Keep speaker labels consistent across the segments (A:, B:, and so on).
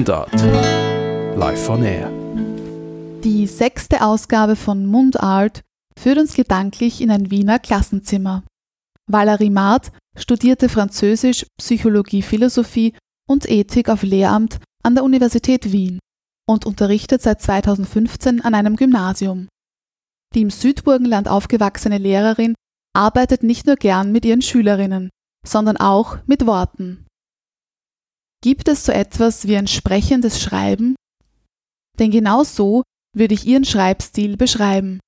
A: Mundart. Live on Air.
B: Die sechste Ausgabe von Mundart führt uns gedanklich in ein Wiener Klassenzimmer. Valerie Maat studierte Französisch, Psychologie, Philosophie und Ethik auf Lehramt an der Universität Wien und unterrichtet seit 2015 an einem Gymnasium. Die im Südburgenland aufgewachsene Lehrerin arbeitet nicht nur gern mit ihren Schülerinnen, sondern auch mit Worten. Gibt es so etwas wie ein sprechendes Schreiben? Denn genau so würde ich Ihren Schreibstil beschreiben.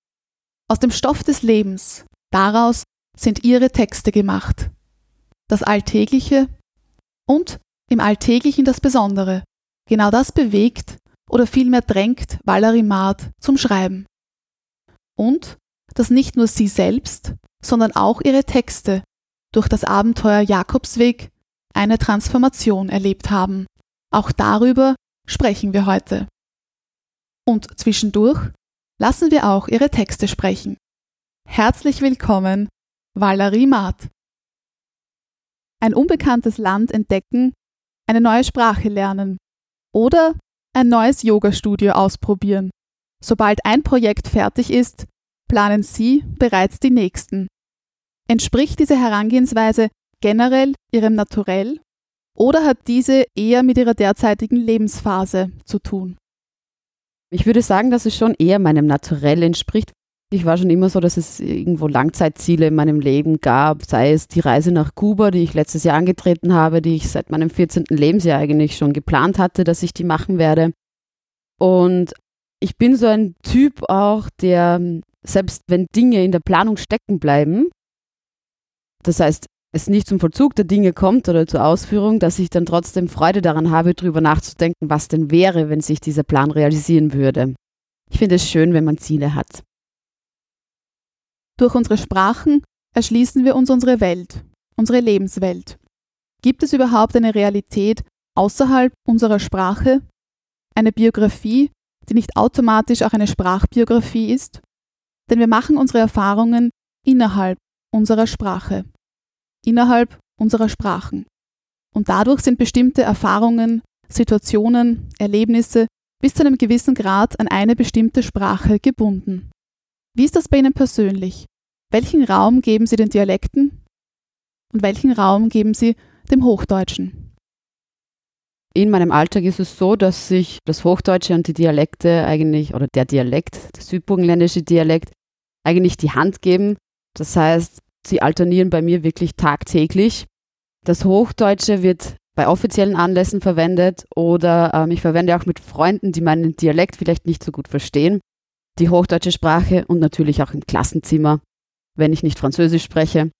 B: Aus dem Stoff des Lebens, daraus sind Ihre Texte gemacht. Das Alltägliche und im Alltäglichen das Besondere. Genau das bewegt oder vielmehr drängt Valerie Maat zum Schreiben. Und dass nicht nur sie selbst, sondern auch ihre Texte durch das Abenteuer Jakobsweg eine Transformation erlebt haben. Auch darüber sprechen wir heute. Und zwischendurch lassen wir auch ihre Texte sprechen. Herzlich willkommen, Valerie Maat. Ein unbekanntes Land entdecken, eine neue Sprache lernen oder ein neues Yoga-Studio ausprobieren. Sobald ein Projekt fertig ist, planen Sie bereits die nächsten. Entspricht diese Herangehensweise generell ihrem Naturell oder hat diese eher mit ihrer derzeitigen Lebensphase zu tun?
C: Ich würde sagen, dass es schon eher meinem Naturell entspricht. Ich war schon immer so, dass es irgendwo Langzeitziele in meinem Leben gab, sei es die Reise nach Kuba, die ich letztes Jahr angetreten habe, die ich seit meinem 14. Lebensjahr eigentlich schon geplant hatte, dass ich die machen werde. Und ich bin so ein Typ auch, der selbst wenn Dinge in der Planung stecken bleiben, das heißt, es nicht zum Vollzug der Dinge kommt oder zur Ausführung, dass ich dann trotzdem Freude daran habe, darüber nachzudenken, was denn wäre, wenn sich dieser Plan realisieren würde. Ich finde es schön, wenn man Ziele hat.
B: Durch unsere Sprachen erschließen wir uns unsere Welt, unsere Lebenswelt. Gibt es überhaupt eine Realität außerhalb unserer Sprache? Eine Biografie, die nicht automatisch auch eine Sprachbiografie ist? Denn wir machen unsere Erfahrungen innerhalb unserer Sprache, innerhalb unserer Sprachen. Und dadurch sind bestimmte Erfahrungen, Situationen, Erlebnisse bis zu einem gewissen Grad an eine bestimmte Sprache gebunden. Wie ist das bei Ihnen persönlich? Welchen Raum geben Sie den Dialekten und welchen Raum geben Sie dem Hochdeutschen?
C: In meinem Alltag ist es so, dass sich das Hochdeutsche und die Dialekte eigentlich, oder der Dialekt, der südburgenländische Dialekt, eigentlich die Hand geben. Das heißt, sie alternieren bei mir wirklich tagtäglich. Das Hochdeutsche wird bei offiziellen Anlässen verwendet oder ähm, ich verwende auch mit Freunden, die meinen Dialekt vielleicht nicht so gut verstehen, die hochdeutsche Sprache und natürlich auch im Klassenzimmer, wenn ich nicht Französisch spreche.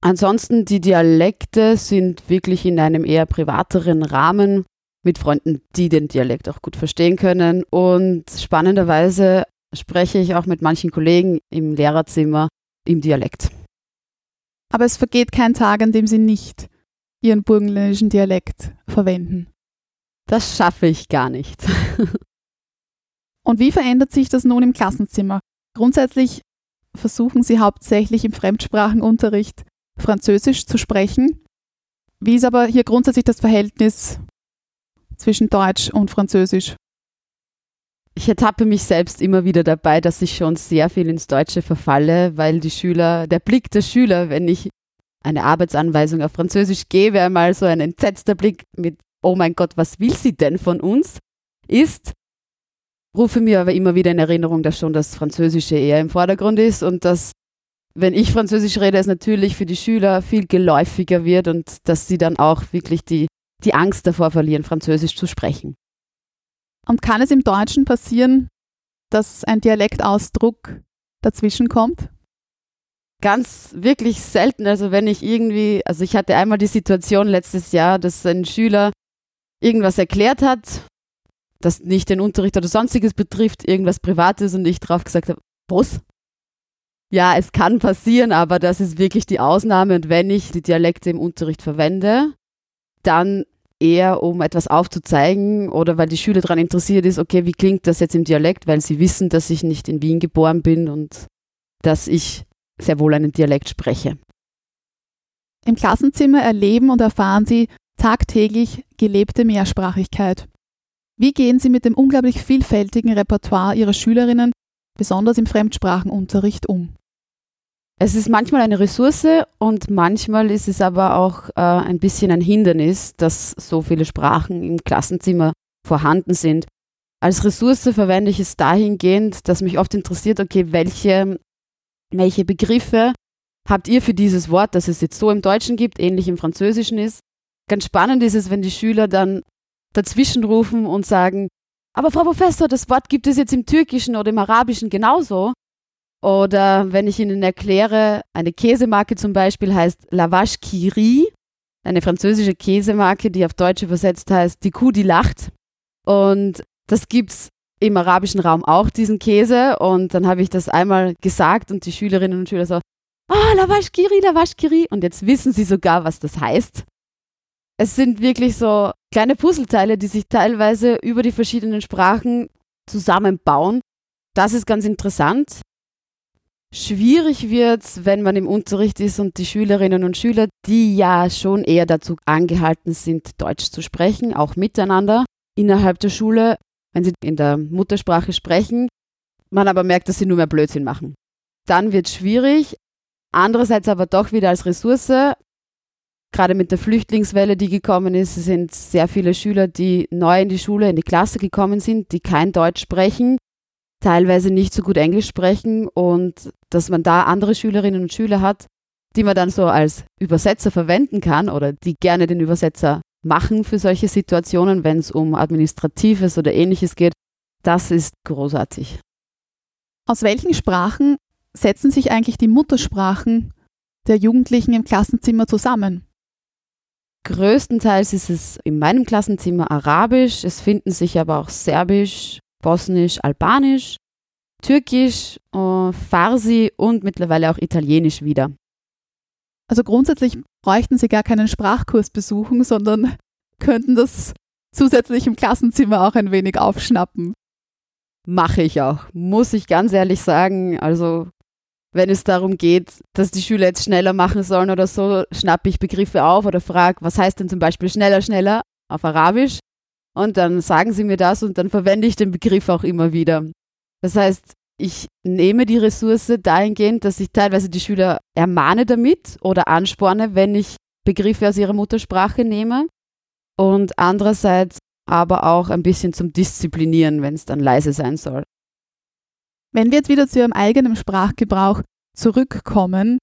C: Ansonsten die Dialekte sind wirklich in einem eher privateren Rahmen mit Freunden, die den Dialekt auch gut verstehen können und spannenderweise spreche ich auch mit manchen Kollegen im Lehrerzimmer im Dialekt.
B: Aber es vergeht kein Tag, an dem Sie nicht Ihren burgenländischen Dialekt verwenden.
C: Das schaffe ich gar nicht.
B: Und wie verändert sich das nun im Klassenzimmer? Grundsätzlich versuchen Sie hauptsächlich im Fremdsprachenunterricht Französisch zu sprechen. Wie ist aber hier grundsätzlich das Verhältnis zwischen Deutsch und Französisch?
C: Ich ertappe mich selbst immer wieder dabei, dass ich schon sehr viel ins Deutsche verfalle, weil die Schüler, der Blick der Schüler, wenn ich eine Arbeitsanweisung auf Französisch gebe, einmal so ein entsetzter Blick mit, oh mein Gott, was will sie denn von uns, ist, rufe mir aber immer wieder in Erinnerung, dass schon das Französische eher im Vordergrund ist und dass, wenn ich Französisch rede, es natürlich für die Schüler viel geläufiger wird und dass sie dann auch wirklich die, die Angst davor verlieren, Französisch zu sprechen.
B: Und kann es im Deutschen passieren, dass ein Dialektausdruck dazwischen kommt?
C: Ganz wirklich selten. Also wenn ich irgendwie, also ich hatte einmal die Situation letztes Jahr, dass ein Schüler irgendwas erklärt hat, das nicht den Unterricht oder sonstiges betrifft, irgendwas Privates und ich drauf gesagt habe, was? Ja, es kann passieren, aber das ist wirklich die Ausnahme und wenn ich die Dialekte im Unterricht verwende, dann eher um etwas aufzuzeigen oder weil die Schüler daran interessiert ist, okay, wie klingt das jetzt im Dialekt, weil sie wissen, dass ich nicht in Wien geboren bin und dass ich sehr wohl einen Dialekt spreche.
B: Im Klassenzimmer erleben und erfahren sie tagtäglich gelebte Mehrsprachigkeit. Wie gehen Sie mit dem unglaublich vielfältigen Repertoire Ihrer Schülerinnen, besonders im Fremdsprachenunterricht, um?
C: Es ist manchmal eine Ressource und manchmal ist es aber auch äh, ein bisschen ein Hindernis, dass so viele Sprachen im Klassenzimmer vorhanden sind. Als Ressource verwende ich es dahingehend, dass mich oft interessiert, okay, welche, welche Begriffe habt ihr für dieses Wort, das es jetzt so im Deutschen gibt, ähnlich im Französischen ist. Ganz spannend ist es, wenn die Schüler dann dazwischen rufen und sagen, aber Frau Professor, das Wort gibt es jetzt im Türkischen oder im Arabischen genauso. Oder wenn ich Ihnen erkläre, eine Käsemarke zum Beispiel heißt Lavache Kiri, eine französische Käsemarke, die auf Deutsch übersetzt heißt die Kuh, die lacht. Und das gibt's im arabischen Raum auch, diesen Käse. Und dann habe ich das einmal gesagt und die Schülerinnen und Schüler so, ah, oh, Lavache Kiri, Lavache Kiri. Und jetzt wissen sie sogar, was das heißt. Es sind wirklich so kleine Puzzleteile, die sich teilweise über die verschiedenen Sprachen zusammenbauen. Das ist ganz interessant. Schwierig wird es, wenn man im Unterricht ist und die Schülerinnen und Schüler, die ja schon eher dazu angehalten sind, Deutsch zu sprechen, auch miteinander innerhalb der Schule, wenn sie in der Muttersprache sprechen, man aber merkt, dass sie nur mehr Blödsinn machen. Dann wird es schwierig. Andererseits aber doch wieder als Ressource. Gerade mit der Flüchtlingswelle, die gekommen ist, sind sehr viele Schüler, die neu in die Schule, in die Klasse gekommen sind, die kein Deutsch sprechen teilweise nicht so gut Englisch sprechen und dass man da andere Schülerinnen und Schüler hat, die man dann so als Übersetzer verwenden kann oder die gerne den Übersetzer machen für solche Situationen, wenn es um Administratives oder ähnliches geht, das ist großartig.
B: Aus welchen Sprachen setzen sich eigentlich die Muttersprachen der Jugendlichen im Klassenzimmer zusammen?
C: Größtenteils ist es in meinem Klassenzimmer Arabisch, es finden sich aber auch Serbisch, Bosnisch, Albanisch, Türkisch, äh, Farsi und mittlerweile auch Italienisch wieder.
B: Also grundsätzlich bräuchten Sie gar keinen Sprachkurs besuchen, sondern könnten das zusätzlich im Klassenzimmer auch ein wenig aufschnappen.
C: Mache ich auch, muss ich ganz ehrlich sagen. Also wenn es darum geht, dass die Schüler jetzt schneller machen sollen oder so, schnappe ich Begriffe auf oder frage, was heißt denn zum Beispiel schneller, schneller auf Arabisch? Und dann sagen sie mir das und dann verwende ich den Begriff auch immer wieder. Das heißt, ich nehme die Ressource dahingehend, dass ich teilweise die Schüler ermahne damit oder ansporne, wenn ich Begriffe aus ihrer Muttersprache nehme. Und andererseits aber auch ein bisschen zum Disziplinieren, wenn es dann leise sein soll.
B: Wenn wir jetzt wieder zu Ihrem eigenen Sprachgebrauch zurückkommen,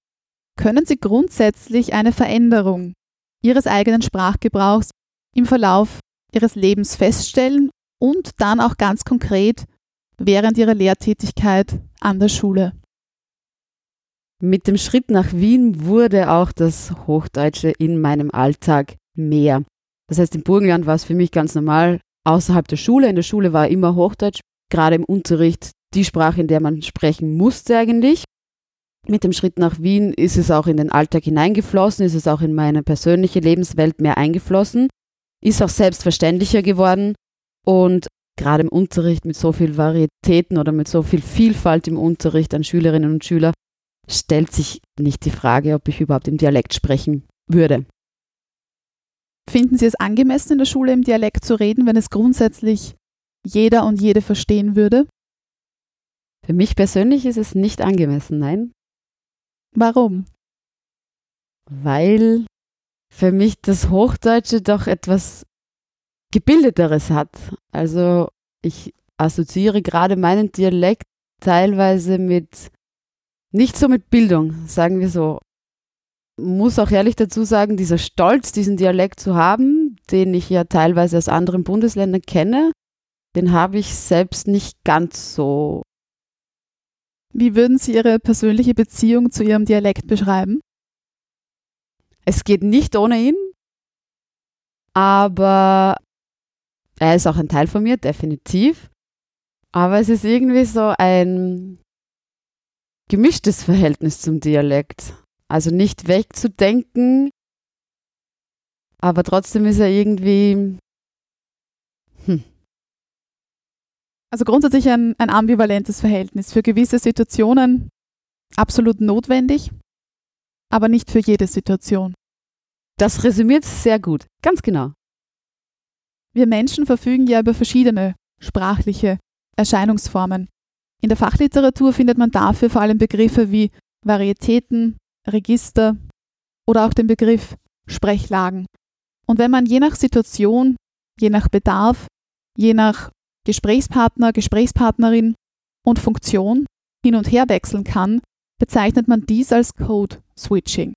B: können Sie grundsätzlich eine Veränderung Ihres eigenen Sprachgebrauchs im Verlauf ihres Lebens feststellen und dann auch ganz konkret während ihrer Lehrtätigkeit an der Schule.
C: Mit dem Schritt nach Wien wurde auch das Hochdeutsche in meinem Alltag mehr. Das heißt, im Burgenland war es für mich ganz normal, außerhalb der Schule. In der Schule war immer Hochdeutsch, gerade im Unterricht die Sprache, in der man sprechen musste eigentlich. Mit dem Schritt nach Wien ist es auch in den Alltag hineingeflossen, ist es auch in meine persönliche Lebenswelt mehr eingeflossen ist auch selbstverständlicher geworden und gerade im Unterricht mit so viel Varietäten oder mit so viel Vielfalt im Unterricht an Schülerinnen und Schüler stellt sich nicht die Frage, ob ich überhaupt im Dialekt sprechen würde.
B: Finden Sie es angemessen, in der Schule im Dialekt zu reden, wenn es grundsätzlich jeder und jede verstehen würde?
C: Für mich persönlich ist es nicht angemessen, nein.
B: Warum?
C: Weil für mich das Hochdeutsche doch etwas gebildeteres hat. Also ich assoziiere gerade meinen Dialekt teilweise mit, nicht so mit Bildung, sagen wir so. Muss auch ehrlich dazu sagen, dieser Stolz, diesen Dialekt zu haben, den ich ja teilweise aus anderen Bundesländern kenne, den habe ich selbst nicht ganz so.
B: Wie würden Sie Ihre persönliche Beziehung zu Ihrem Dialekt beschreiben?
C: Es geht nicht ohne ihn, aber er ist auch ein Teil von mir, definitiv. Aber es ist irgendwie so ein gemischtes Verhältnis zum Dialekt. Also nicht wegzudenken, aber trotzdem ist er irgendwie.
B: Hm. Also grundsätzlich ein, ein ambivalentes Verhältnis. Für gewisse Situationen absolut notwendig, aber nicht für jede Situation.
C: Das resümiert sehr gut, ganz genau.
B: Wir Menschen verfügen ja über verschiedene sprachliche Erscheinungsformen. In der Fachliteratur findet man dafür vor allem Begriffe wie Varietäten, Register oder auch den Begriff Sprechlagen. Und wenn man je nach Situation, je nach Bedarf, je nach Gesprächspartner, Gesprächspartnerin und Funktion hin und her wechseln kann, bezeichnet man dies als Code Switching.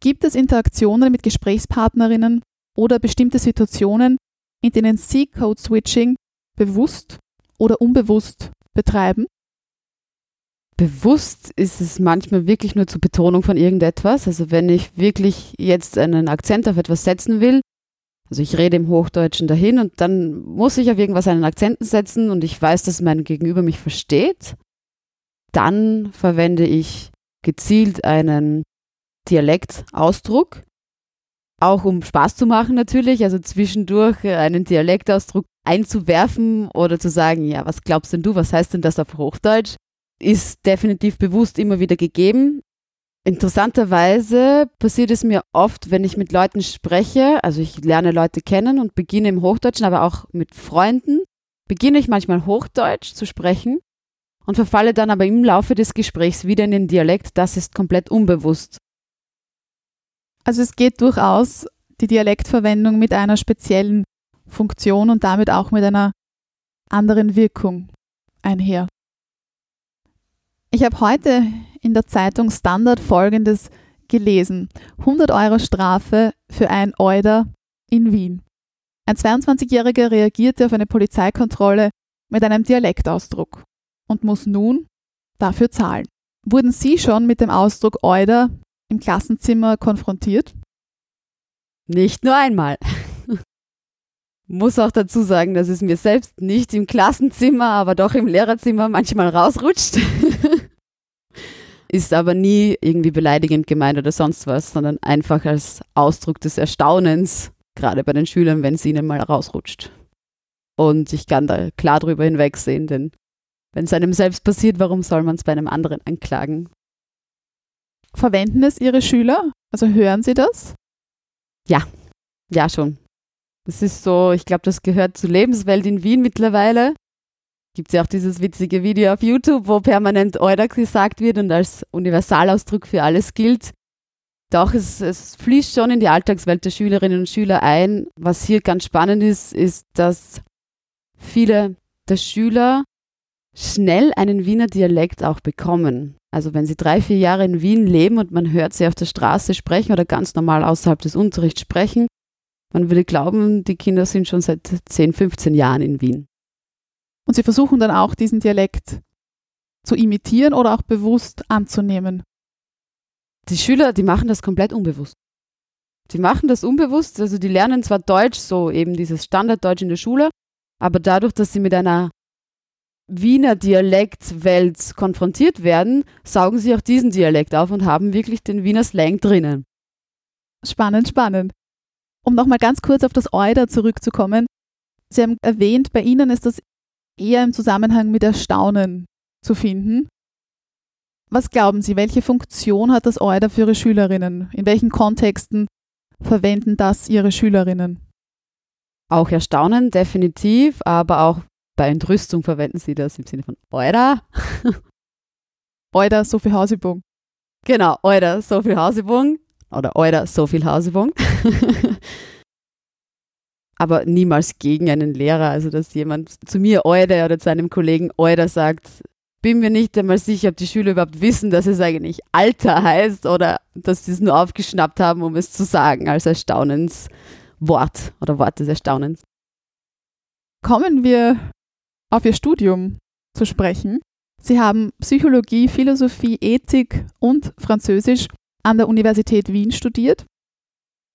B: Gibt es Interaktionen mit Gesprächspartnerinnen oder bestimmte Situationen, in denen Sie Code Switching bewusst oder unbewusst betreiben?
C: Bewusst ist es manchmal wirklich nur zur Betonung von irgendetwas. Also wenn ich wirklich jetzt einen Akzent auf etwas setzen will, also ich rede im Hochdeutschen dahin und dann muss ich auf irgendwas einen Akzent setzen und ich weiß, dass mein Gegenüber mich versteht, dann verwende ich gezielt einen Dialektausdruck, auch um Spaß zu machen natürlich, also zwischendurch einen Dialektausdruck einzuwerfen oder zu sagen, ja, was glaubst denn du, was heißt denn das auf Hochdeutsch? ist definitiv bewusst immer wieder gegeben. Interessanterweise passiert es mir oft, wenn ich mit Leuten spreche, also ich lerne Leute kennen und beginne im Hochdeutschen, aber auch mit Freunden, beginne ich manchmal Hochdeutsch zu sprechen und verfalle dann aber im Laufe des Gesprächs wieder in den Dialekt. Das ist komplett unbewusst.
B: Also es geht durchaus die Dialektverwendung mit einer speziellen Funktion und damit auch mit einer anderen Wirkung einher. Ich habe heute in der Zeitung Standard Folgendes gelesen. 100 Euro Strafe für ein Euder in Wien. Ein 22-Jähriger reagierte auf eine Polizeikontrolle mit einem Dialektausdruck und muss nun dafür zahlen. Wurden Sie schon mit dem Ausdruck Euder im Klassenzimmer konfrontiert?
C: Nicht nur einmal. Muss auch dazu sagen, dass es mir selbst nicht im Klassenzimmer, aber doch im Lehrerzimmer manchmal rausrutscht. Ist aber nie irgendwie beleidigend gemeint oder sonst was, sondern einfach als Ausdruck des Erstaunens, gerade bei den Schülern, wenn es ihnen mal rausrutscht. Und ich kann da klar drüber hinwegsehen, denn wenn es einem selbst passiert, warum soll man es bei einem anderen anklagen?
B: Verwenden es Ihre Schüler? Also hören Sie das?
C: Ja, ja schon. Das ist so, ich glaube, das gehört zur Lebenswelt in Wien mittlerweile. Gibt es ja auch dieses witzige Video auf YouTube, wo permanent Euler gesagt wird und als Universalausdruck für alles gilt. Doch es, es fließt schon in die Alltagswelt der Schülerinnen und Schüler ein. Was hier ganz spannend ist, ist, dass viele der Schüler schnell einen Wiener Dialekt auch bekommen. Also wenn sie drei, vier Jahre in Wien leben und man hört sie auf der Straße sprechen oder ganz normal außerhalb des Unterrichts sprechen, man würde glauben, die Kinder sind schon seit 10, 15 Jahren in Wien.
B: Und sie versuchen dann auch diesen Dialekt zu imitieren oder auch bewusst anzunehmen.
C: Die Schüler, die machen das komplett unbewusst. Die machen das unbewusst, also die lernen zwar Deutsch, so eben dieses Standarddeutsch in der Schule, aber dadurch, dass sie mit einer Wiener Dialektwelt konfrontiert werden, saugen sie auch diesen Dialekt auf und haben wirklich den Wiener Slang drinnen.
B: Spannend, spannend. Um nochmal ganz kurz auf das Euder zurückzukommen. Sie haben erwähnt, bei Ihnen ist das eher im Zusammenhang mit Erstaunen zu finden. Was glauben Sie, welche Funktion hat das Euder für Ihre Schülerinnen? In welchen Kontexten verwenden das Ihre Schülerinnen?
C: Auch Erstaunen, definitiv, aber auch bei Entrüstung verwenden sie das im Sinne von Euder.
B: Euder, so viel Hausübung.
C: Genau, Euder, so viel Hausübung. Oder Euder, so viel Hausübung. aber niemals gegen einen Lehrer. Also, dass jemand zu mir Euder oder zu einem Kollegen Euder sagt, bin mir nicht einmal sicher, ob die Schüler überhaupt wissen, dass es eigentlich Alter heißt oder dass sie es nur aufgeschnappt haben, um es zu sagen, als Erstaunenswort oder Wort des Erstaunens.
B: Kommen wir auf Ihr Studium zu sprechen. Sie haben Psychologie, Philosophie, Ethik und Französisch an der Universität Wien studiert.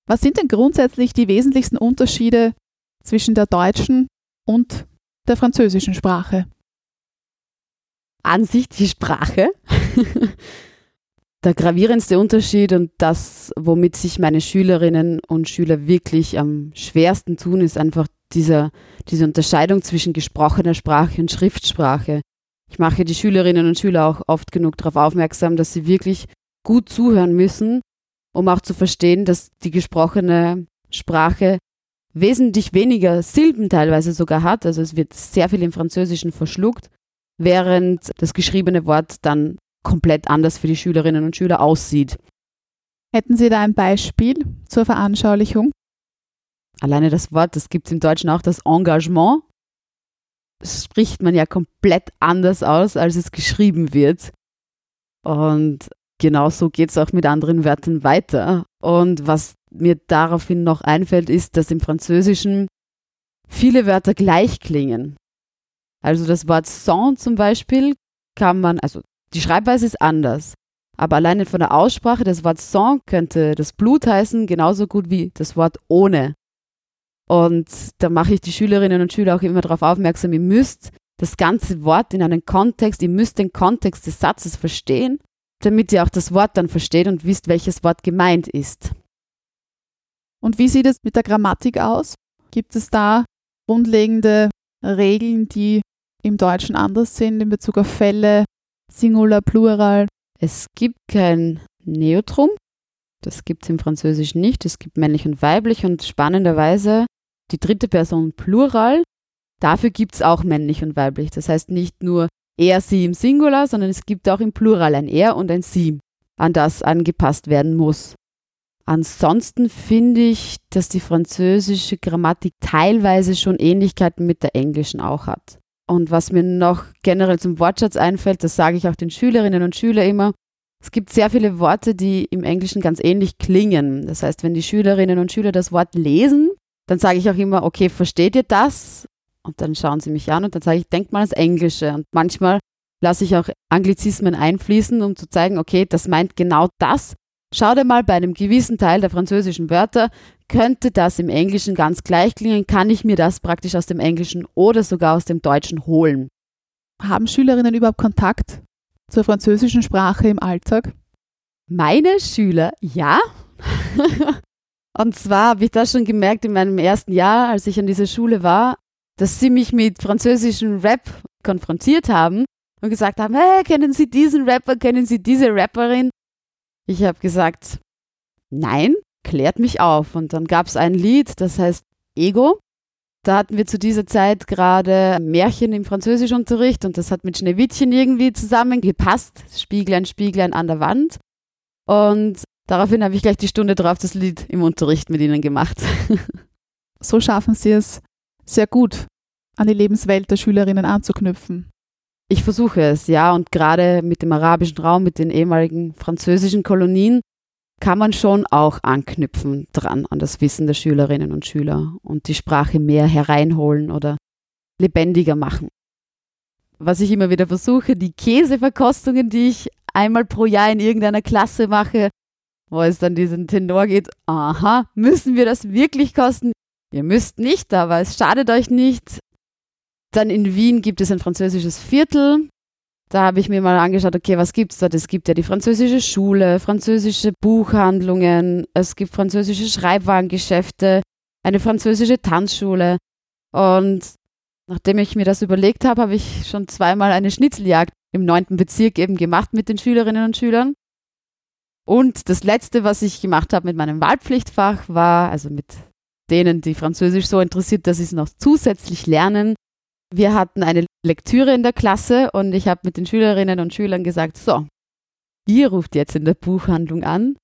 B: Was sind denn grundsätzlich die wesentlichsten Unterschiede zwischen der deutschen und der französischen Sprache?
C: An sich die Sprache. der gravierendste Unterschied und das, womit sich meine Schülerinnen und Schüler wirklich am schwersten tun, ist einfach dieser, diese Unterscheidung zwischen gesprochener Sprache und Schriftsprache. Ich mache die Schülerinnen und Schüler auch oft genug darauf aufmerksam, dass sie wirklich gut zuhören müssen, um auch zu verstehen, dass die gesprochene Sprache wesentlich weniger Silben teilweise sogar hat. Also es wird sehr viel im Französischen verschluckt, während das geschriebene Wort dann komplett anders für die Schülerinnen und Schüler aussieht.
B: Hätten Sie da ein Beispiel zur Veranschaulichung?
C: Alleine das Wort, das gibt es im Deutschen auch, das Engagement. Das spricht man ja komplett anders aus, als es geschrieben wird. Und genauso geht es auch mit anderen Wörtern weiter. Und was mir daraufhin noch einfällt, ist, dass im Französischen viele Wörter gleich klingen. Also das Wort sans zum Beispiel kann man, also die Schreibweise ist anders, aber alleine von der Aussprache, das Wort sans könnte das Blut heißen, genauso gut wie das Wort ohne. Und da mache ich die Schülerinnen und Schüler auch immer darauf aufmerksam, ihr müsst das ganze Wort in einen Kontext, ihr müsst den Kontext des Satzes verstehen, damit ihr auch das Wort dann versteht und wisst, welches Wort gemeint ist.
B: Und wie sieht es mit der Grammatik aus? Gibt es da grundlegende Regeln, die im Deutschen anders sind in Bezug auf Fälle, Singular, Plural?
C: Es gibt kein Neutrum. Das gibt es im Französischen nicht. Es gibt männlich und weiblich und spannenderweise die dritte Person Plural. Dafür gibt es auch männlich und weiblich. Das heißt nicht nur er, sie im Singular, sondern es gibt auch im Plural ein er und ein sie, an das angepasst werden muss. Ansonsten finde ich, dass die französische Grammatik teilweise schon Ähnlichkeiten mit der englischen auch hat. Und was mir noch generell zum Wortschatz einfällt, das sage ich auch den Schülerinnen und Schülern immer, es gibt sehr viele Worte, die im Englischen ganz ähnlich klingen. Das heißt, wenn die Schülerinnen und Schüler das Wort lesen, dann sage ich auch immer, okay, versteht ihr das? Und dann schauen sie mich an und dann sage ich, denkt mal ans Englische. Und manchmal lasse ich auch Anglizismen einfließen, um zu zeigen, okay, das meint genau das, Schau dir mal bei einem gewissen Teil der französischen Wörter, könnte das im Englischen ganz gleich klingen, kann ich mir das praktisch aus dem Englischen oder sogar aus dem Deutschen holen.
B: Haben Schülerinnen überhaupt Kontakt zur französischen Sprache im Alltag?
C: Meine Schüler, ja. Und zwar habe ich das schon gemerkt in meinem ersten Jahr, als ich an dieser Schule war, dass sie mich mit französischem Rap konfrontiert haben und gesagt haben, hey, kennen Sie diesen Rapper, kennen Sie diese Rapperin? Ich habe gesagt, nein, klärt mich auf. Und dann gab es ein Lied, das heißt Ego. Da hatten wir zu dieser Zeit gerade Märchen im Französischunterricht und das hat mit Schneewittchen irgendwie zusammengepasst. Spieglein, Spieglein an der Wand. Und daraufhin habe ich gleich die Stunde drauf das Lied im Unterricht mit ihnen gemacht.
B: so schaffen sie es sehr gut, an die Lebenswelt der Schülerinnen anzuknüpfen.
C: Ich versuche es, ja, und gerade mit dem arabischen Raum, mit den ehemaligen französischen Kolonien, kann man schon auch anknüpfen dran an das Wissen der Schülerinnen und Schüler und die Sprache mehr hereinholen oder lebendiger machen. Was ich immer wieder versuche, die Käseverkostungen, die ich einmal pro Jahr in irgendeiner Klasse mache, wo es dann diesen Tenor geht, aha, müssen wir das wirklich kosten? Ihr müsst nicht, aber es schadet euch nicht. Dann in Wien gibt es ein französisches Viertel. Da habe ich mir mal angeschaut, okay, was gibt es dort? Es gibt ja die französische Schule, französische Buchhandlungen, es gibt französische Schreibwarengeschäfte, eine französische Tanzschule. Und nachdem ich mir das überlegt habe, habe ich schon zweimal eine Schnitzeljagd im neunten Bezirk eben gemacht mit den Schülerinnen und Schülern. Und das letzte, was ich gemacht habe mit meinem Wahlpflichtfach, war, also mit denen, die Französisch so interessiert, dass sie es noch zusätzlich lernen, wir hatten eine Lektüre in der Klasse und ich habe mit den Schülerinnen und Schülern gesagt, so, ihr ruft jetzt in der Buchhandlung an,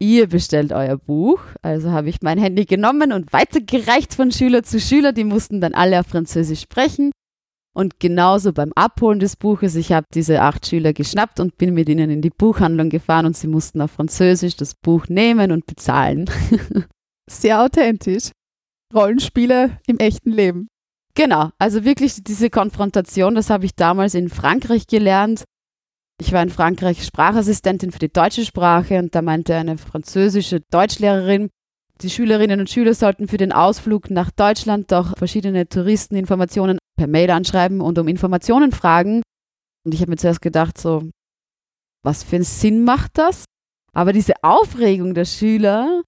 C: ihr bestellt euer Buch. Also habe ich mein Handy genommen und weitergereicht von Schüler zu Schüler, die mussten dann alle auf Französisch sprechen. Und genauso beim Abholen des Buches, ich habe diese acht Schüler geschnappt und bin mit ihnen in die Buchhandlung gefahren und sie mussten auf Französisch das Buch nehmen und bezahlen.
B: Sehr authentisch. Rollenspiele im echten Leben.
C: Genau, also wirklich diese Konfrontation, das habe ich damals in Frankreich gelernt. Ich war in Frankreich Sprachassistentin für die deutsche Sprache und da meinte eine französische Deutschlehrerin, die Schülerinnen und Schüler sollten für den Ausflug nach Deutschland doch verschiedene Touristeninformationen per Mail anschreiben und um Informationen fragen. Und ich habe mir zuerst gedacht, so, was für einen Sinn macht das? Aber diese Aufregung der Schüler,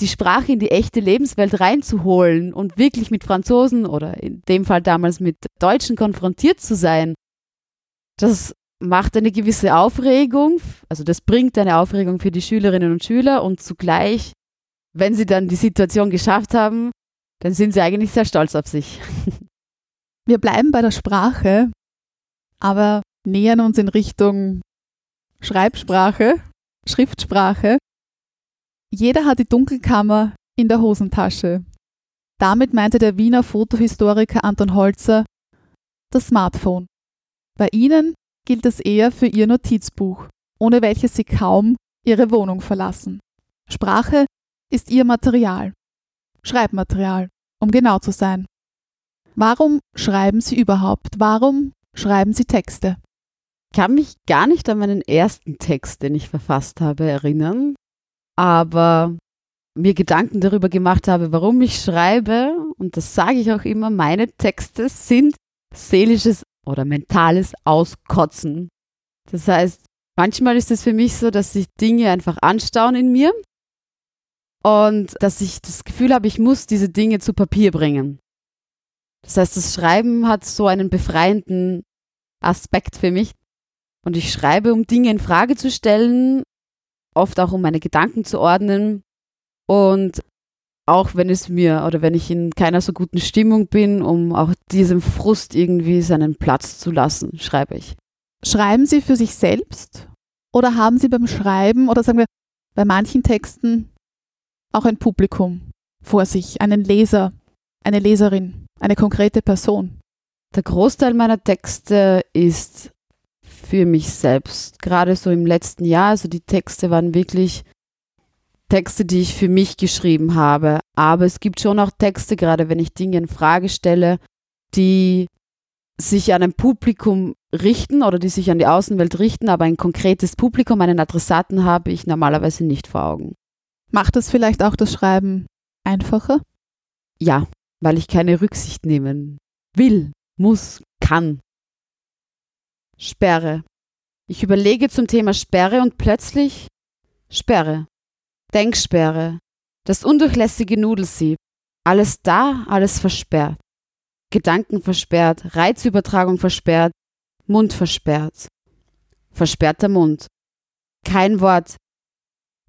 C: die Sprache in die echte Lebenswelt reinzuholen und wirklich mit Franzosen oder in dem Fall damals mit Deutschen konfrontiert zu sein, das macht eine gewisse Aufregung, also das bringt eine Aufregung für die Schülerinnen und Schüler und zugleich, wenn sie dann die Situation geschafft haben, dann sind sie eigentlich sehr stolz auf sich.
B: Wir bleiben bei der Sprache, aber nähern uns in Richtung Schreibsprache, Schriftsprache. Jeder hat die Dunkelkammer in der Hosentasche. Damit meinte der Wiener Fotohistoriker Anton Holzer das Smartphone. Bei Ihnen gilt es eher für Ihr Notizbuch, ohne welches Sie kaum Ihre Wohnung verlassen. Sprache ist Ihr Material. Schreibmaterial, um genau zu sein. Warum schreiben Sie überhaupt? Warum schreiben Sie Texte?
C: Ich kann mich gar nicht an meinen ersten Text, den ich verfasst habe, erinnern, aber mir Gedanken darüber gemacht habe, warum ich schreibe, und das sage ich auch immer, meine Texte sind seelisches oder mentales Auskotzen. Das heißt, manchmal ist es für mich so, dass sich Dinge einfach anstauen in mir und dass ich das Gefühl habe, ich muss diese Dinge zu Papier bringen. Das heißt, das Schreiben hat so einen befreienden Aspekt für mich. Und ich schreibe, um Dinge in Frage zu stellen, oft auch um meine Gedanken zu ordnen. Und auch wenn es mir oder wenn ich in keiner so guten Stimmung bin, um auch diesem Frust irgendwie seinen Platz zu lassen, schreibe ich.
B: Schreiben Sie für sich selbst oder haben Sie beim Schreiben oder sagen wir bei manchen Texten auch ein Publikum vor sich, einen Leser, eine Leserin, eine konkrete Person?
C: Der Großteil meiner Texte ist für mich selbst. Gerade so im letzten Jahr, also die Texte waren wirklich Texte, die ich für mich geschrieben habe. Aber es gibt schon auch Texte, gerade wenn ich Dinge in Frage stelle, die sich an ein Publikum richten oder die sich an die Außenwelt richten, aber ein konkretes Publikum, einen Adressaten habe ich normalerweise nicht vor Augen.
B: Macht es vielleicht auch das Schreiben einfacher?
C: Ja, weil ich keine Rücksicht nehmen will, muss, kann. Sperre. Ich überlege zum Thema Sperre und plötzlich Sperre. Denksperre, das undurchlässige Nudelsieb, alles da, alles versperrt. Gedanken versperrt, Reizübertragung versperrt, Mund versperrt. Versperrter Mund. Kein Wort.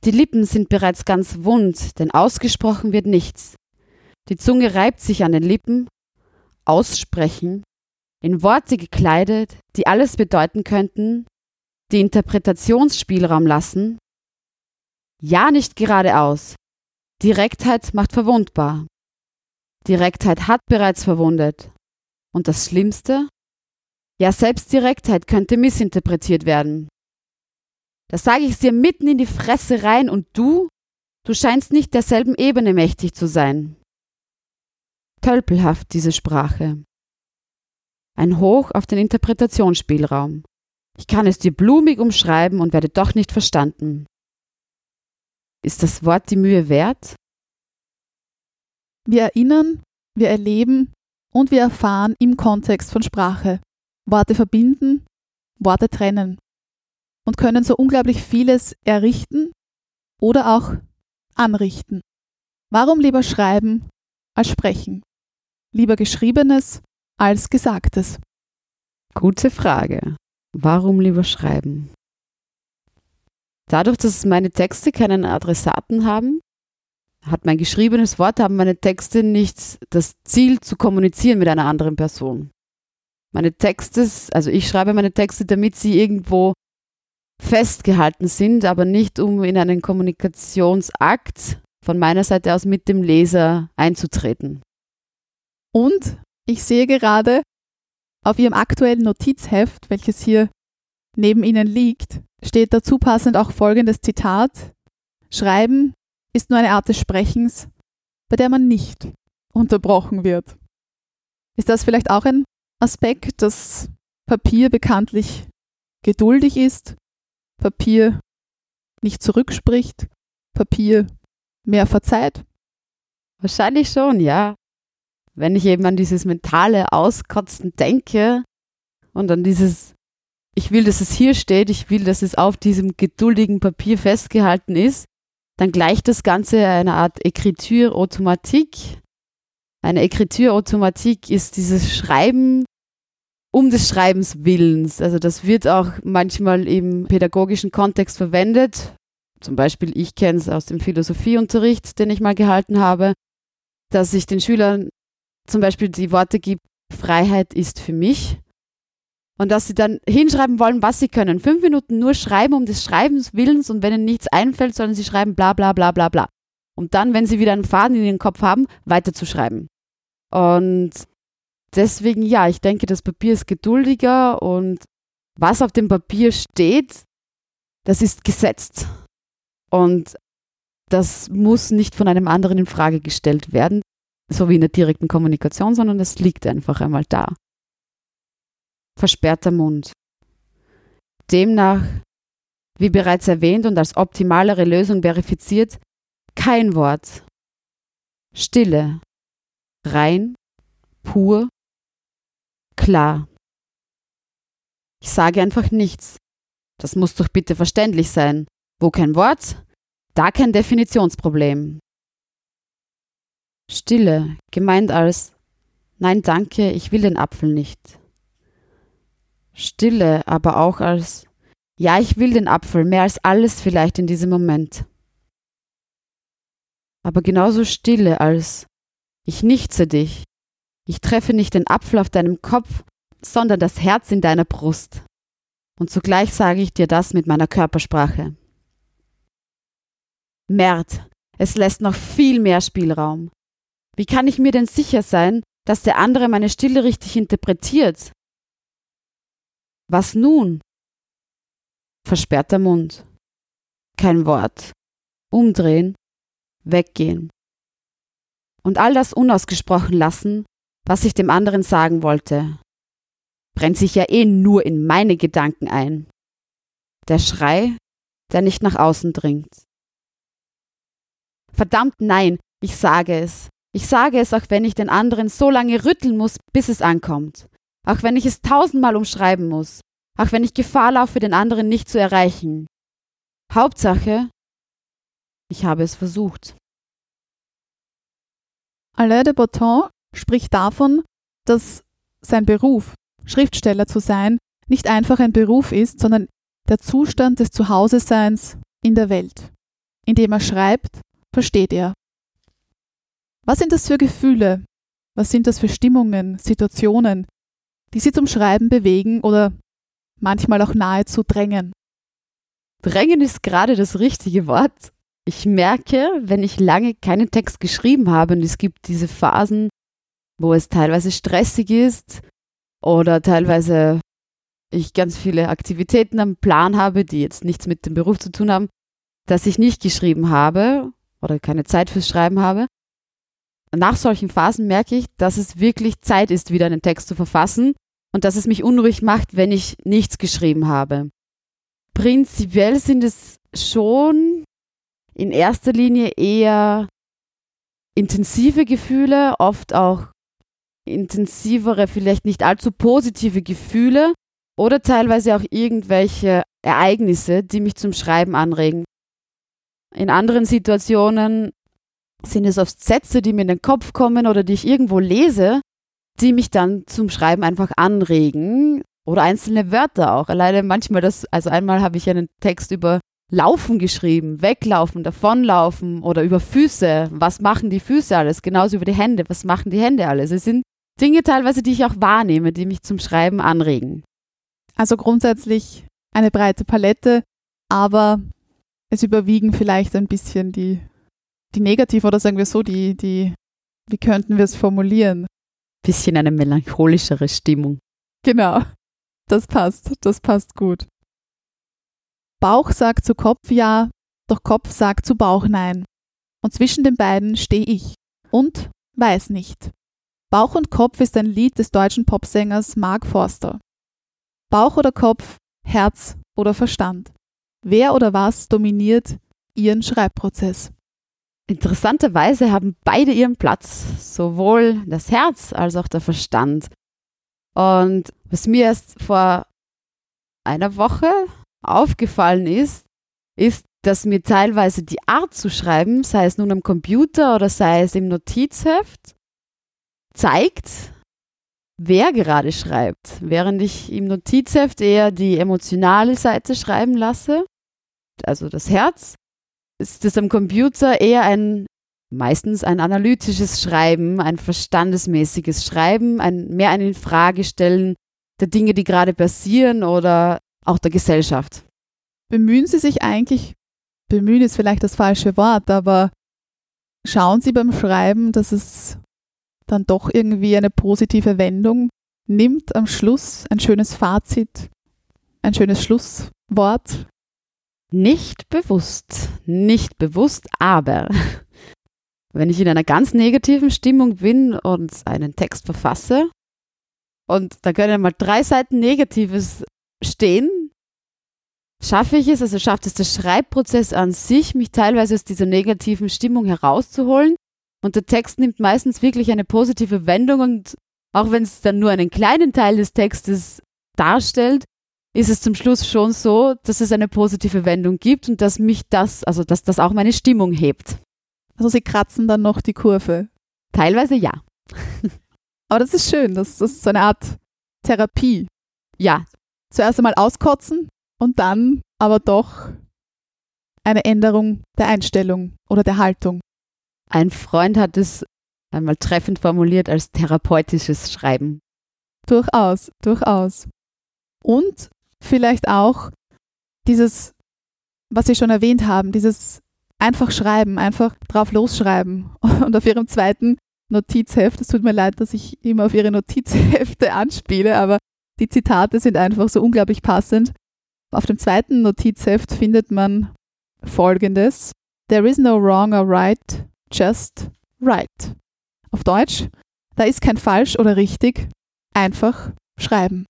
C: Die Lippen sind bereits ganz wund, denn ausgesprochen wird nichts. Die Zunge reibt sich an den Lippen. Aussprechen. In Worte gekleidet, die alles bedeuten könnten, die Interpretationsspielraum lassen, ja nicht geradeaus. Direktheit macht verwundbar. Direktheit hat bereits verwundet. Und das Schlimmste? Ja, selbst Direktheit könnte missinterpretiert werden. Das sage ich dir mitten in die Fresse rein und du? Du scheinst nicht derselben Ebene mächtig zu sein. Tölpelhaft diese Sprache. Ein Hoch auf den Interpretationsspielraum. Ich kann es dir blumig umschreiben und werde doch nicht verstanden. Ist das Wort die Mühe wert?
B: Wir erinnern, wir erleben und wir erfahren im Kontext von Sprache. Worte verbinden, Worte trennen und können so unglaublich vieles errichten oder auch anrichten. Warum lieber schreiben als sprechen? Lieber geschriebenes als gesagtes?
C: Gute Frage. Warum lieber schreiben? Dadurch, dass meine Texte keinen Adressaten haben, hat mein geschriebenes Wort, haben meine Texte nicht das Ziel zu kommunizieren mit einer anderen Person. Meine Texte, also ich schreibe meine Texte, damit sie irgendwo festgehalten sind, aber nicht um in einen Kommunikationsakt von meiner Seite aus mit dem Leser einzutreten.
B: Und ich sehe gerade auf Ihrem aktuellen Notizheft, welches hier neben Ihnen liegt, steht dazu passend auch folgendes Zitat. Schreiben ist nur eine Art des Sprechens, bei der man nicht unterbrochen wird. Ist das vielleicht auch ein Aspekt, dass Papier bekanntlich geduldig ist, Papier nicht zurückspricht, Papier mehr verzeiht?
C: Wahrscheinlich schon, ja. Wenn ich eben an dieses mentale Auskotzen denke und an dieses ich will, dass es hier steht, ich will, dass es auf diesem geduldigen Papier festgehalten ist, dann gleicht das Ganze einer Art Écriture-Automatik. Eine Écriture-Automatik ist dieses Schreiben um des Schreibens Willens. Also das wird auch manchmal im pädagogischen Kontext verwendet. Zum Beispiel, ich kenne es aus dem Philosophieunterricht, den ich mal gehalten habe. dass ich den Schülern zum Beispiel die Worte gebe, Freiheit ist für mich. Und dass sie dann hinschreiben wollen, was sie können. Fünf Minuten nur schreiben um des Schreibens Willens und wenn ihnen nichts einfällt, sollen sie schreiben bla bla bla bla bla. Und dann, wenn sie wieder einen Faden in den Kopf haben, weiterzuschreiben. Und deswegen, ja, ich denke, das Papier ist geduldiger und was auf dem Papier steht, das ist gesetzt. Und das muss nicht von einem anderen in Frage gestellt werden, so wie in der direkten Kommunikation, sondern es liegt einfach einmal da. Versperrter Mund. Demnach, wie bereits erwähnt und als optimalere Lösung verifiziert, kein Wort. Stille. Rein, pur, klar. Ich sage einfach nichts. Das muss doch bitte verständlich sein. Wo kein Wort, da kein Definitionsproblem. Stille, gemeint als Nein, danke, ich will den Apfel nicht. Stille, aber auch als Ja, ich will den Apfel, mehr als alles vielleicht in diesem Moment. Aber genauso Stille als Ich nichtse dich. Ich treffe nicht den Apfel auf deinem Kopf, sondern das Herz in deiner Brust. Und zugleich sage ich dir das mit meiner Körpersprache. Mert, es lässt noch viel mehr Spielraum. Wie kann ich mir denn sicher sein, dass der andere meine Stille richtig interpretiert? Was nun? Versperrter Mund. Kein Wort. Umdrehen. Weggehen. Und all das unausgesprochen lassen, was ich dem anderen sagen wollte. Brennt sich ja eh nur in meine Gedanken ein. Der Schrei, der nicht nach außen dringt. Verdammt nein, ich sage es. Ich sage es, auch wenn ich den anderen so lange rütteln muss, bis es ankommt. Auch wenn ich es tausendmal umschreiben muss. Auch wenn ich Gefahr laufe, den anderen nicht zu erreichen. Hauptsache, ich habe es versucht.
B: Alain de Botton spricht davon, dass sein Beruf, Schriftsteller zu sein, nicht einfach ein Beruf ist, sondern der Zustand des Zuhauseseins in der Welt. Indem er schreibt, versteht er. Was sind das für Gefühle? Was sind das für Stimmungen, Situationen, die Sie zum Schreiben bewegen oder manchmal auch nahezu drängen?
C: Drängen ist gerade das richtige Wort. Ich merke, wenn ich lange keinen Text geschrieben habe und es gibt diese Phasen, wo es teilweise stressig ist oder teilweise ich ganz viele Aktivitäten am Plan habe, die jetzt nichts mit dem Beruf zu tun haben, dass ich nicht geschrieben habe oder keine Zeit fürs Schreiben habe. Nach solchen Phasen merke ich, dass es wirklich Zeit ist, wieder einen Text zu verfassen und dass es mich unruhig macht, wenn ich nichts geschrieben habe. Prinzipiell sind es schon in erster Linie eher intensive Gefühle, oft auch intensivere, vielleicht nicht allzu positive Gefühle oder teilweise auch irgendwelche Ereignisse, die mich zum Schreiben anregen. In anderen Situationen sind es oft Sätze, die mir in den Kopf kommen oder die ich irgendwo lese, die mich dann zum Schreiben einfach anregen oder einzelne Wörter auch. Alleine manchmal das, also einmal habe ich einen Text über Laufen geschrieben, weglaufen, davonlaufen oder über Füße. Was machen die Füße alles? Genauso über die Hände. Was machen die Hände alles? Es sind Dinge teilweise, die ich auch wahrnehme, die mich zum Schreiben anregen.
B: Also grundsätzlich eine breite Palette, aber es überwiegen vielleicht ein bisschen die, die negativ oder sagen wir so, die, die, wie könnten wir es formulieren?
C: Bisschen eine melancholischere Stimmung.
B: Genau. Das passt, das passt gut. Bauch sagt zu Kopf ja, doch Kopf sagt zu Bauch nein. Und zwischen den beiden stehe ich und weiß nicht. Bauch und Kopf ist ein Lied des deutschen Popsängers Mark Forster. Bauch oder Kopf, Herz oder Verstand. Wer oder was dominiert Ihren Schreibprozess?
C: Interessanterweise haben beide ihren Platz, sowohl das Herz als auch der Verstand. Und was mir erst vor einer Woche aufgefallen ist, ist, dass mir teilweise die Art zu schreiben, sei es nun am Computer oder sei es im Notizheft, zeigt, wer gerade schreibt. Während ich im Notizheft eher die emotionale Seite schreiben lasse, also das Herz, ist es am Computer eher ein meistens ein analytisches Schreiben, ein verstandesmäßiges Schreiben, ein mehr ein Infragestellen der Dinge, die gerade passieren oder auch der Gesellschaft.
B: Bemühen Sie sich eigentlich, bemühen ist vielleicht das falsche Wort, aber schauen Sie beim Schreiben, dass es dann doch irgendwie eine positive Wendung nimmt am Schluss, ein schönes Fazit, ein schönes Schlusswort?
C: Nicht bewusst, nicht bewusst, aber wenn ich in einer ganz negativen Stimmung bin und einen Text verfasse und da können mal drei Seiten Negatives stehen, schaffe ich es, also schafft es der Schreibprozess an sich, mich teilweise aus dieser negativen Stimmung herauszuholen. Und der Text nimmt meistens wirklich eine positive Wendung und auch wenn es dann nur einen kleinen Teil des Textes darstellt, ist es zum Schluss schon so, dass es eine positive Wendung gibt und dass mich das, also dass das auch meine Stimmung hebt.
B: Also sie kratzen dann noch die Kurve.
C: Teilweise ja.
B: Aber das ist schön, das, das ist so eine Art Therapie.
C: Ja.
B: Zuerst einmal auskotzen und dann aber doch eine Änderung der Einstellung oder der Haltung.
C: Ein Freund hat es einmal treffend formuliert als therapeutisches Schreiben.
B: Durchaus, durchaus. Und vielleicht auch dieses, was Sie schon erwähnt haben, dieses einfach schreiben, einfach drauf losschreiben. Und auf Ihrem zweiten Notizheft, es tut mir leid, dass ich immer auf Ihre Notizhefte anspiele, aber die Zitate sind einfach so unglaublich passend. Auf dem zweiten Notizheft findet man folgendes: There is no wrong or right, just right. Auf Deutsch, da ist kein falsch oder richtig, einfach schreiben.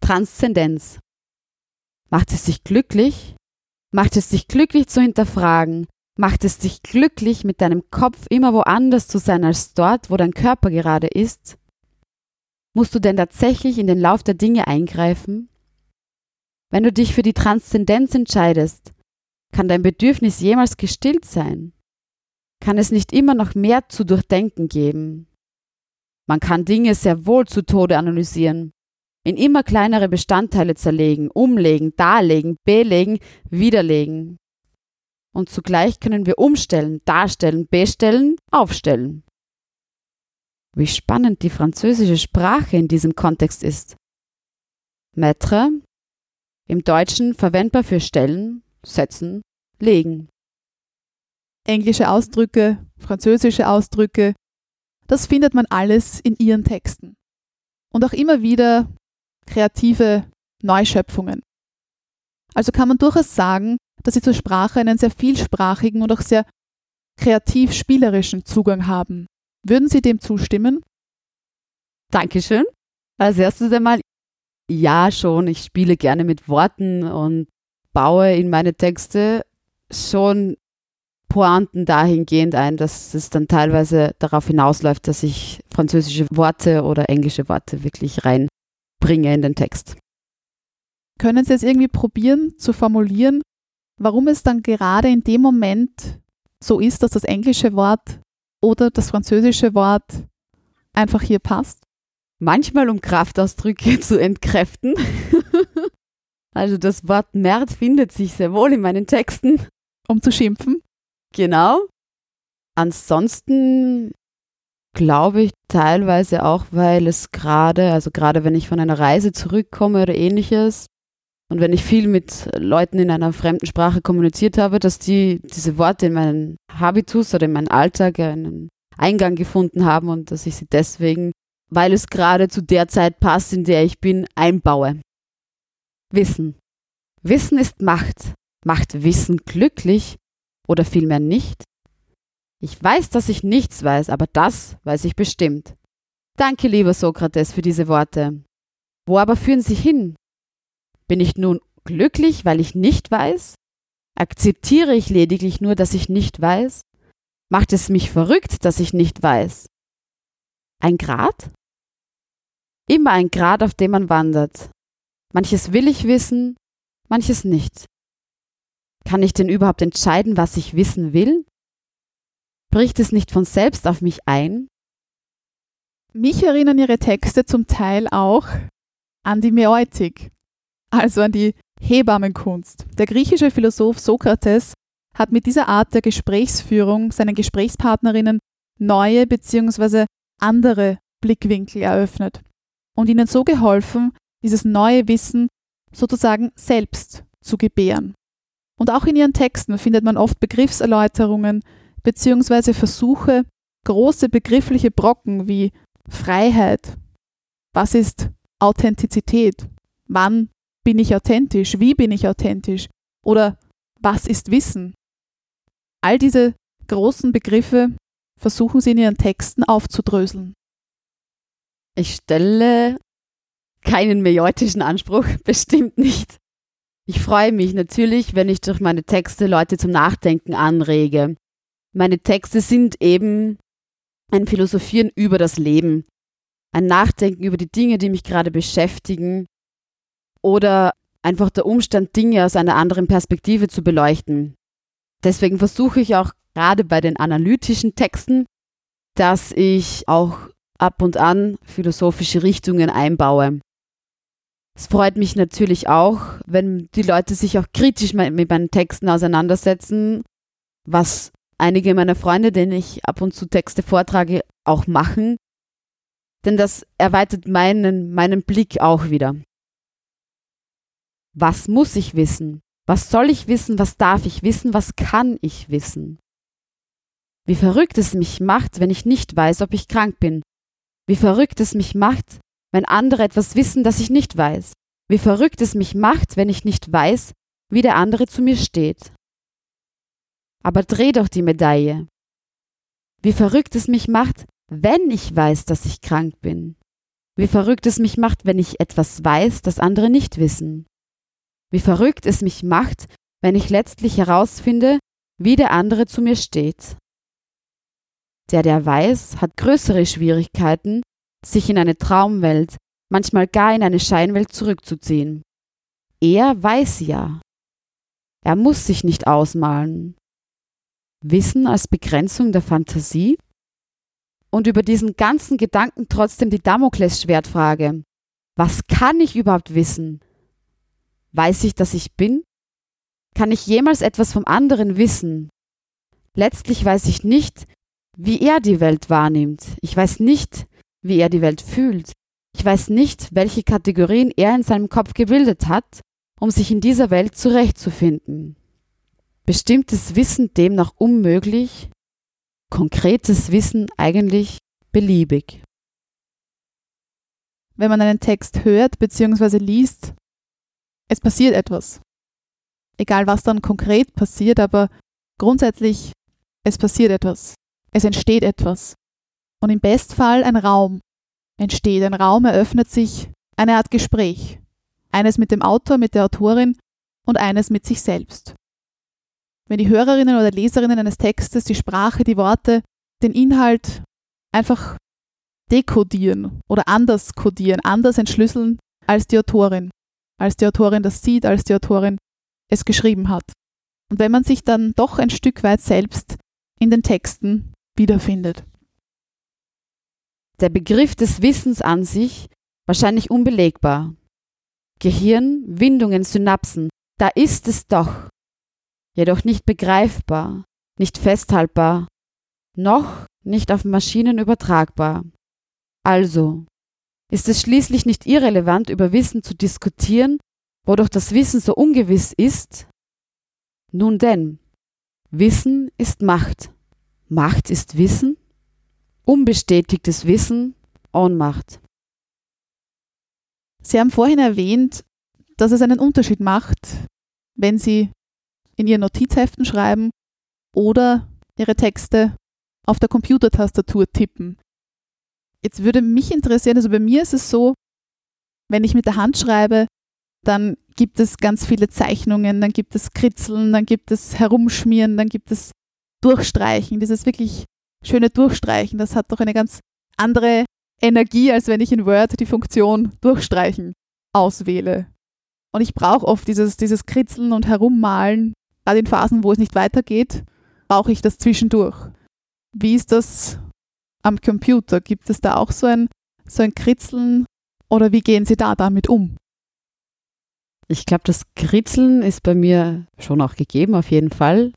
C: Transzendenz. Macht es dich glücklich? Macht es dich glücklich zu hinterfragen? Macht es dich glücklich, mit deinem Kopf immer woanders zu sein als dort, wo dein Körper gerade ist? Musst du denn tatsächlich in den Lauf der Dinge eingreifen? Wenn du dich für die Transzendenz entscheidest, kann dein Bedürfnis jemals gestillt sein? Kann es nicht immer noch mehr zu durchdenken geben? Man kann Dinge sehr wohl zu Tode analysieren, in immer kleinere Bestandteile zerlegen, umlegen, darlegen, belegen, widerlegen. Und zugleich können wir umstellen, darstellen, bestellen, aufstellen. Wie spannend die französische Sprache in diesem Kontext ist. Maître, im Deutschen verwendbar für stellen, setzen, legen.
B: Englische Ausdrücke, französische Ausdrücke, das findet man alles in ihren Texten. Und auch immer wieder kreative Neuschöpfungen. Also kann man durchaus sagen, dass sie zur Sprache einen sehr vielsprachigen und auch sehr kreativ spielerischen Zugang haben. Würden Sie dem zustimmen?
C: Dankeschön. Als erstes einmal, ja schon, ich spiele gerne mit Worten und baue in meine Texte schon Pointen dahingehend ein, dass es dann teilweise darauf hinausläuft, dass ich französische Worte oder englische Worte wirklich rein bringe in den Text.
B: Können Sie es irgendwie probieren zu formulieren, warum es dann gerade in dem Moment so ist, dass das englische Wort oder das französische Wort einfach hier passt?
C: Manchmal um Kraftausdrücke zu entkräften. also das Wort Merd findet sich sehr wohl in meinen Texten.
B: Um zu schimpfen?
C: Genau. Ansonsten glaube ich teilweise auch, weil es gerade, also gerade wenn ich von einer Reise zurückkomme oder ähnliches und wenn ich viel mit Leuten in einer fremden Sprache kommuniziert habe, dass die diese Worte in meinen Habitus oder in meinen Alltag einen Eingang gefunden haben und dass ich sie deswegen, weil es gerade zu der Zeit passt, in der ich bin, einbaue. Wissen. Wissen ist Macht. Macht Wissen glücklich oder vielmehr nicht? Ich weiß, dass ich nichts weiß, aber das weiß ich bestimmt. Danke, lieber Sokrates, für diese Worte. Wo aber führen sie hin? Bin ich nun glücklich, weil ich nicht weiß? Akzeptiere ich lediglich nur, dass ich nicht weiß? Macht es mich verrückt, dass ich nicht weiß? Ein Grad? Immer ein Grad, auf dem man wandert. Manches will ich wissen, manches nicht. Kann ich denn überhaupt entscheiden, was ich wissen will? Bricht es nicht von selbst auf mich ein?
B: Mich erinnern ihre Texte zum Teil auch an die Mäeutik, also an die Hebammenkunst. Der griechische Philosoph Sokrates hat mit dieser Art der Gesprächsführung seinen Gesprächspartnerinnen neue bzw. andere Blickwinkel eröffnet und ihnen so geholfen, dieses neue Wissen sozusagen selbst zu gebären. Und auch in ihren Texten findet man oft Begriffserläuterungen bzw. Versuche, große begriffliche Brocken wie Freiheit, was ist Authentizität, wann bin ich authentisch, wie bin ich authentisch oder was ist Wissen. All diese großen Begriffe versuchen sie in ihren Texten aufzudröseln.
C: Ich stelle keinen meiotischen Anspruch, bestimmt nicht. Ich freue mich natürlich, wenn ich durch meine Texte Leute zum Nachdenken anrege. Meine Texte sind eben ein Philosophieren über das Leben, ein Nachdenken über die Dinge, die mich gerade beschäftigen oder einfach der Umstand, Dinge aus einer anderen Perspektive zu beleuchten. Deswegen versuche ich auch gerade bei den analytischen Texten, dass ich auch ab und an philosophische Richtungen einbaue. Es freut mich natürlich auch, wenn die Leute sich auch kritisch mit meinen Texten auseinandersetzen, was einige meiner Freunde, denen ich ab und zu Texte vortrage, auch machen. Denn das erweitert meinen, meinen Blick auch wieder. Was muss ich wissen? Was soll ich wissen? Was darf ich wissen? Was kann ich wissen? Wie verrückt es mich macht, wenn ich nicht weiß, ob ich krank bin. Wie verrückt es mich macht, wenn andere etwas wissen, das ich nicht weiß. Wie verrückt es mich macht, wenn ich nicht weiß, wie der andere zu mir steht. Aber dreh doch die Medaille. Wie verrückt es mich macht, wenn ich weiß, dass ich krank bin. Wie verrückt es mich macht, wenn ich etwas weiß, das andere nicht wissen. Wie verrückt es mich macht, wenn ich letztlich herausfinde, wie der andere zu mir steht. Der, der weiß, hat größere Schwierigkeiten, sich in eine Traumwelt, manchmal gar in eine Scheinwelt zurückzuziehen. Er weiß ja. Er muss sich nicht ausmalen. Wissen als Begrenzung der Fantasie? Und über diesen ganzen Gedanken trotzdem die Damoklesschwertfrage. Was kann ich überhaupt wissen? Weiß ich, dass ich bin? Kann ich jemals etwas vom anderen wissen? Letztlich weiß ich nicht, wie er die Welt wahrnimmt. Ich weiß nicht, wie er die Welt fühlt. Ich weiß nicht, welche Kategorien er in seinem Kopf gebildet hat, um sich in dieser Welt zurechtzufinden. Bestimmtes Wissen demnach unmöglich, konkretes Wissen eigentlich beliebig.
B: Wenn man einen Text hört bzw. liest, es passiert etwas. Egal was dann konkret passiert, aber grundsätzlich, es passiert etwas. Es entsteht etwas. Und im Bestfall ein Raum entsteht. Ein Raum eröffnet sich eine Art Gespräch. Eines mit dem Autor, mit der Autorin und eines mit sich selbst. Wenn die Hörerinnen oder Leserinnen eines Textes die Sprache, die Worte, den Inhalt einfach dekodieren oder anders kodieren, anders entschlüsseln als die Autorin, als die Autorin das sieht, als die Autorin es geschrieben hat. Und wenn man sich dann doch ein Stück weit selbst in den Texten wiederfindet.
C: Der Begriff des Wissens an sich wahrscheinlich unbelegbar. Gehirn, Windungen, Synapsen, da ist es doch. Jedoch nicht begreifbar, nicht festhaltbar, noch nicht auf Maschinen übertragbar. Also, ist es schließlich nicht irrelevant, über Wissen zu diskutieren, wodurch das Wissen so ungewiss ist? Nun denn, Wissen ist Macht. Macht ist Wissen? Unbestätigtes Wissen, Ohnmacht.
B: Sie haben vorhin erwähnt, dass es einen Unterschied macht, wenn Sie in Ihren Notizheften schreiben oder Ihre Texte auf der Computertastatur tippen. Jetzt würde mich interessieren, also bei mir ist es so, wenn ich mit der Hand schreibe, dann gibt es ganz viele Zeichnungen, dann gibt es Kritzeln, dann gibt es Herumschmieren, dann gibt es Durchstreichen, dieses wirklich schöne Durchstreichen, das hat doch eine ganz andere Energie, als wenn ich in Word die Funktion Durchstreichen auswähle. Und ich brauche oft dieses, dieses Kritzeln und Herummalen, gerade in Phasen, wo es nicht weitergeht, brauche ich das zwischendurch. Wie ist das am Computer? Gibt es da auch so ein, so ein Kritzeln oder wie gehen Sie da damit um?
C: Ich glaube, das Kritzeln ist bei mir schon auch gegeben, auf jeden Fall.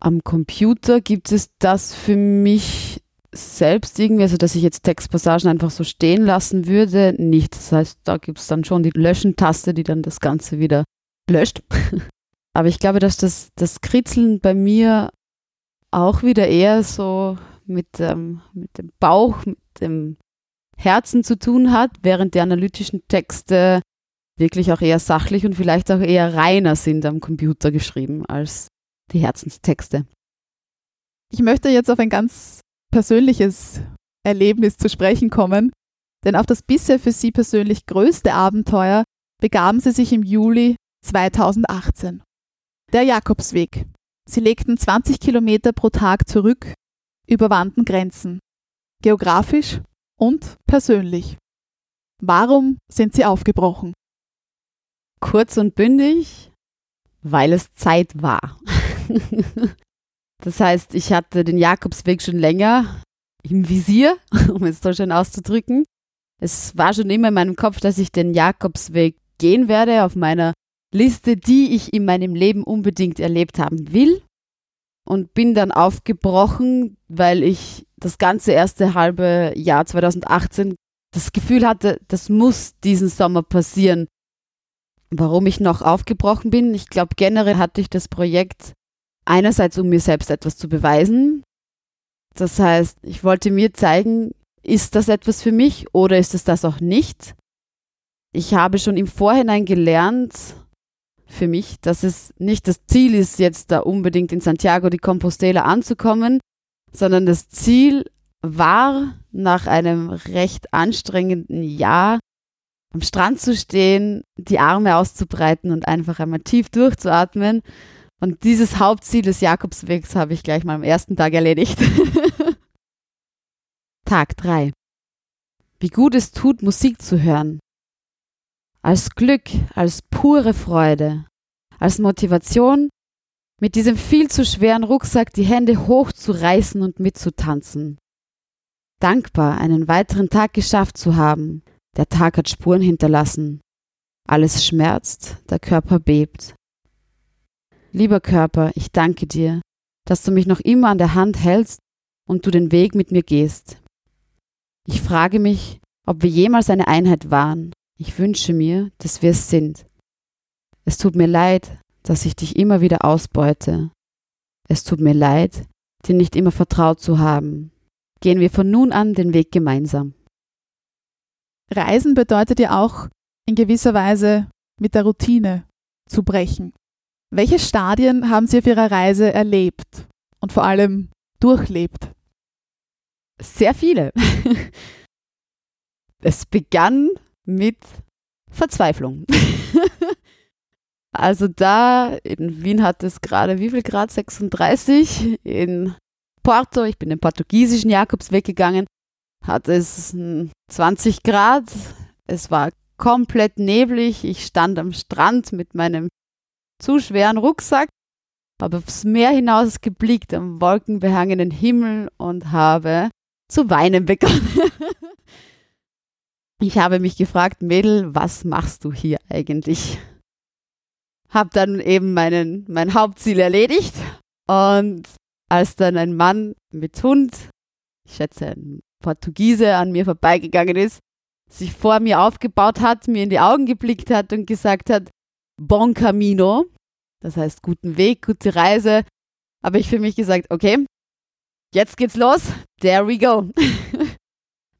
C: Am Computer gibt es das für mich selbst irgendwie, also dass ich jetzt Textpassagen einfach so stehen lassen würde, nicht. Das heißt, da gibt es dann schon die Löschen-Taste, die dann das Ganze wieder löscht. Aber ich glaube, dass das, das Kritzeln bei mir auch wieder eher so mit, ähm, mit dem Bauch, mit dem Herzen zu tun hat, während die analytischen Texte wirklich auch eher sachlich und vielleicht auch eher reiner sind am Computer geschrieben als die Herzenstexte.
B: Ich möchte jetzt auf ein ganz persönliches Erlebnis zu sprechen kommen, denn auf das bisher für Sie persönlich größte Abenteuer begaben Sie sich im Juli 2018. Der Jakobsweg. Sie legten 20 Kilometer pro Tag zurück, überwanden Grenzen, geografisch und persönlich. Warum sind Sie aufgebrochen?
C: Kurz und bündig, weil es Zeit war. das heißt, ich hatte den Jakobsweg schon länger im Visier, um es so schön auszudrücken. Es war schon immer in meinem Kopf, dass ich den Jakobsweg gehen werde auf meiner Liste, die ich in meinem Leben unbedingt erlebt haben will. Und bin dann aufgebrochen, weil ich das ganze erste halbe Jahr 2018 das Gefühl hatte, das muss diesen Sommer passieren. Warum ich noch aufgebrochen bin, ich glaube generell hatte ich das Projekt einerseits, um mir selbst etwas zu beweisen. Das heißt, ich wollte mir zeigen, ist das etwas für mich oder ist es das auch nicht? Ich habe schon im Vorhinein gelernt, für mich, dass es nicht das Ziel ist, jetzt da unbedingt in Santiago de Compostela anzukommen, sondern das Ziel war, nach einem recht anstrengenden Jahr am Strand zu stehen, die Arme auszubreiten und einfach einmal tief durchzuatmen. Und dieses Hauptziel des Jakobswegs habe ich gleich mal am ersten Tag erledigt. Tag 3. Wie gut es tut, Musik zu hören als Glück, als pure Freude, als Motivation, mit diesem viel zu schweren Rucksack die Hände hochzureißen und mitzutanzen. Dankbar, einen weiteren Tag geschafft zu haben. Der Tag hat Spuren hinterlassen. Alles schmerzt, der Körper bebt. Lieber Körper, ich danke dir, dass du mich noch immer an der Hand hältst und du den Weg mit mir gehst. Ich frage mich, ob wir jemals eine Einheit waren, ich wünsche mir, dass wir es sind. Es tut mir leid, dass ich dich immer wieder ausbeute. Es tut mir leid, dir nicht immer vertraut zu haben. Gehen wir von nun an den Weg gemeinsam.
B: Reisen bedeutet ja auch in gewisser Weise mit der Routine zu brechen. Welche Stadien haben Sie auf Ihrer Reise erlebt und vor allem durchlebt?
C: Sehr viele. es begann mit Verzweiflung. also da, in Wien hat es gerade wie viel Grad? 36. In Porto, ich bin den portugiesischen Jakobsweg gegangen, hat es 20 Grad. Es war komplett neblig. Ich stand am Strand mit meinem zu schweren Rucksack, habe aufs Meer hinaus geblickt, am wolkenbehangenen Himmel und habe zu weinen begonnen. Ich habe mich gefragt, Mädel, was machst du hier eigentlich? Hab dann eben meinen, mein Hauptziel erledigt und als dann ein Mann mit Hund, ich schätze ein Portugiese, an mir vorbeigegangen ist, sich vor mir aufgebaut hat, mir in die Augen geblickt hat und gesagt hat, Bon Camino, das heißt guten Weg, gute Reise, habe ich für mich gesagt, okay, jetzt geht's los, there we go.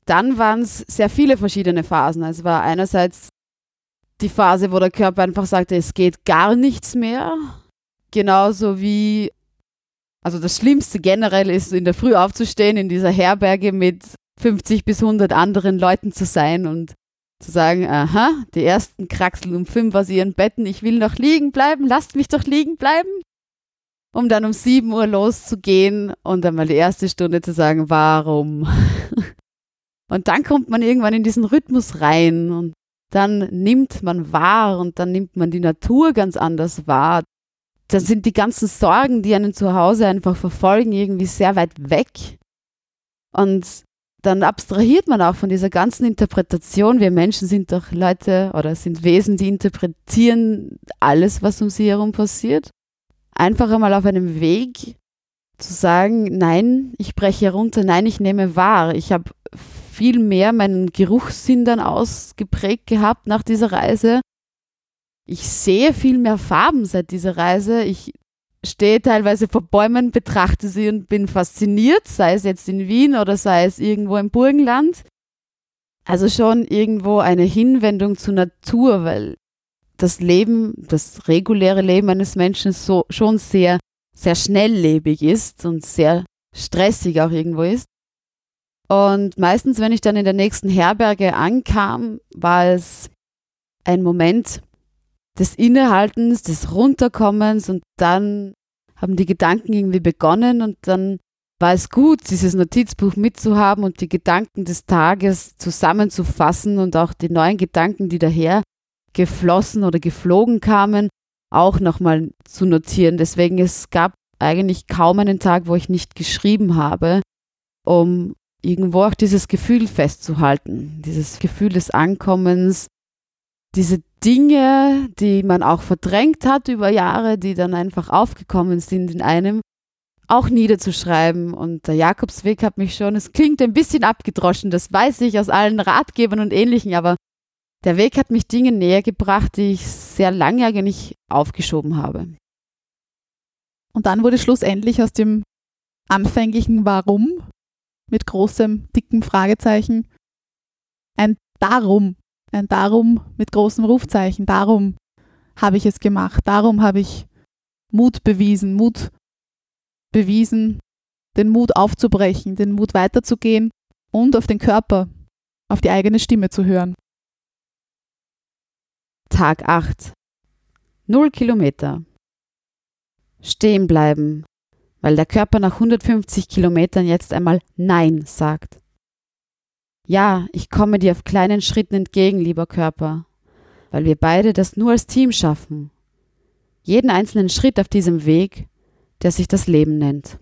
C: dann waren es sehr viele verschiedene Phasen. Es war einerseits die Phase, wo der Körper einfach sagte, es geht gar nichts mehr. Genauso wie, also das Schlimmste generell ist, in der Früh aufzustehen, in dieser Herberge mit 50 bis 100 anderen Leuten zu sein und zu sagen, aha, die ersten kraxeln um fünf aus ihren Betten, ich will noch liegen bleiben, lasst mich doch liegen bleiben. Um dann um 7 Uhr loszugehen und einmal die erste Stunde zu sagen, warum? Und dann kommt man irgendwann in diesen Rhythmus rein und dann nimmt man wahr und dann nimmt man die Natur ganz anders wahr. Dann sind die ganzen Sorgen, die einen zu Hause einfach verfolgen, irgendwie sehr weit weg. Und dann abstrahiert man auch von dieser ganzen Interpretation. Wir Menschen sind doch Leute oder sind Wesen, die interpretieren alles, was um sie herum passiert. Einfach einmal auf einem Weg zu sagen, nein, ich breche runter, nein, ich nehme wahr. Ich habe viel mehr meinen Geruchssinn dann ausgeprägt gehabt nach dieser Reise. Ich sehe viel mehr Farben seit dieser Reise. Ich stehe teilweise vor Bäumen, betrachte sie und bin fasziniert, sei es jetzt in Wien oder sei es irgendwo im Burgenland. Also schon irgendwo eine Hinwendung zur Natur, weil das Leben, das reguläre Leben eines Menschen so schon sehr, sehr schnelllebig ist und sehr stressig auch irgendwo ist. Und meistens, wenn ich dann in der nächsten Herberge ankam, war es ein Moment des Innehaltens, des Runterkommens und dann haben die Gedanken irgendwie begonnen und dann war es gut, dieses Notizbuch mitzuhaben und die Gedanken des Tages zusammenzufassen und auch die neuen Gedanken, die daher geflossen oder geflogen kamen, auch nochmal zu notieren. Deswegen es gab eigentlich kaum einen Tag, wo ich nicht geschrieben habe, um irgendwo auch dieses Gefühl festzuhalten, dieses Gefühl des Ankommens, diese Dinge, die man auch verdrängt hat über Jahre, die dann einfach aufgekommen sind in einem, auch niederzuschreiben. Und der Jakobsweg hat mich schon, es klingt ein bisschen abgedroschen, das weiß ich aus allen Ratgebern und ähnlichen, aber der Weg hat mich Dinge näher gebracht, die ich sehr lange eigentlich aufgeschoben habe.
B: Und dann wurde schlussendlich aus dem anfänglichen Warum mit großem, dicken Fragezeichen ein Darum, ein Darum mit großem Rufzeichen. Darum habe ich es gemacht, darum habe ich Mut bewiesen, Mut bewiesen, den Mut aufzubrechen, den Mut weiterzugehen und auf den Körper, auf die eigene Stimme zu hören.
C: Tag 8. Null Kilometer. Stehen bleiben, weil der Körper nach 150 Kilometern jetzt einmal Nein sagt. Ja, ich komme dir auf kleinen Schritten entgegen, lieber Körper, weil wir beide das nur als Team schaffen. Jeden einzelnen Schritt auf diesem Weg, der sich das Leben nennt.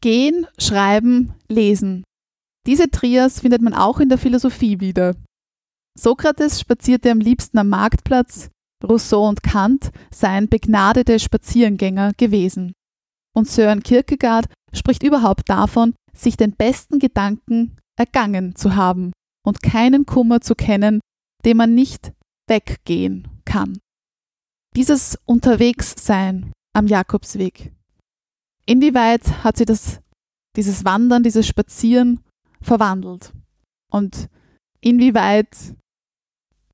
B: Gehen, schreiben, lesen. Diese Trias findet man auch in der Philosophie wieder. Sokrates spazierte am liebsten am Marktplatz, Rousseau und Kant seien begnadete Spaziergänger gewesen. Und Søren Kierkegaard spricht überhaupt davon, sich den besten Gedanken ergangen zu haben und keinen Kummer zu kennen, dem man nicht weggehen kann. Dieses Unterwegssein am Jakobsweg. Inwieweit hat sie das, dieses Wandern, dieses Spazieren verwandelt? Und inwieweit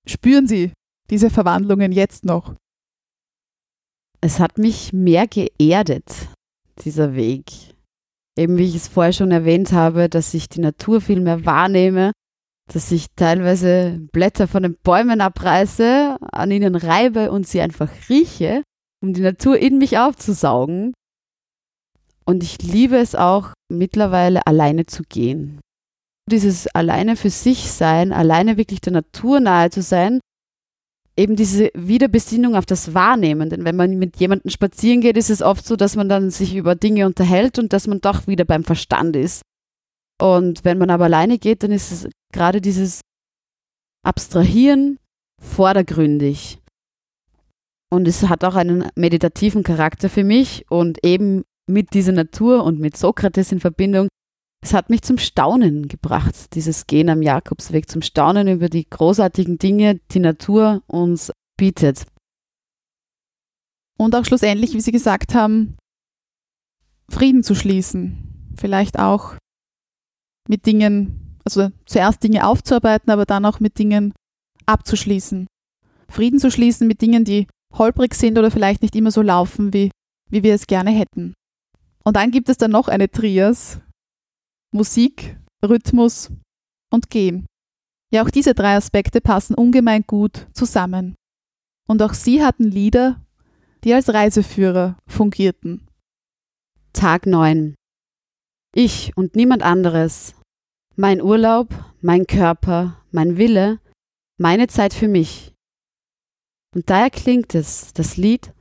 B: spüren Sie diese Verwandlungen jetzt noch?
C: Es hat mich mehr geerdet, dieser Weg. Eben wie ich es vorher schon erwähnt habe, dass ich die Natur viel mehr wahrnehme, dass ich teilweise Blätter von den Bäumen abreiße, an ihnen reibe und sie einfach rieche, um die Natur in mich aufzusaugen. Und ich liebe es auch mittlerweile alleine zu gehen dieses alleine für sich sein, alleine wirklich der Natur nahe zu sein, eben diese Wiederbesinnung auf das Wahrnehmen. Denn wenn man mit jemandem spazieren geht, ist es oft so, dass man dann sich über Dinge unterhält und dass man doch wieder beim Verstand ist. Und wenn man aber alleine geht, dann ist es gerade dieses Abstrahieren vordergründig. Und es hat auch einen meditativen Charakter für mich und eben mit dieser Natur und mit Sokrates in Verbindung es hat mich zum Staunen gebracht, dieses Gehen am Jakobsweg, zum Staunen über die großartigen Dinge, die Natur uns bietet.
B: Und auch schlussendlich, wie Sie gesagt haben, Frieden zu schließen. Vielleicht auch mit Dingen, also zuerst Dinge aufzuarbeiten, aber dann auch mit Dingen abzuschließen. Frieden zu schließen mit Dingen, die holprig sind oder vielleicht nicht immer so laufen, wie, wie wir es gerne hätten. Und dann gibt es dann noch eine Trias, Musik, Rhythmus und Gehen. Ja, auch diese drei Aspekte passen ungemein gut zusammen. Und auch sie hatten Lieder, die als Reiseführer fungierten.
C: Tag 9. Ich und niemand anderes. Mein Urlaub, mein Körper, mein Wille, meine Zeit für mich. Und daher klingt es, das Lied,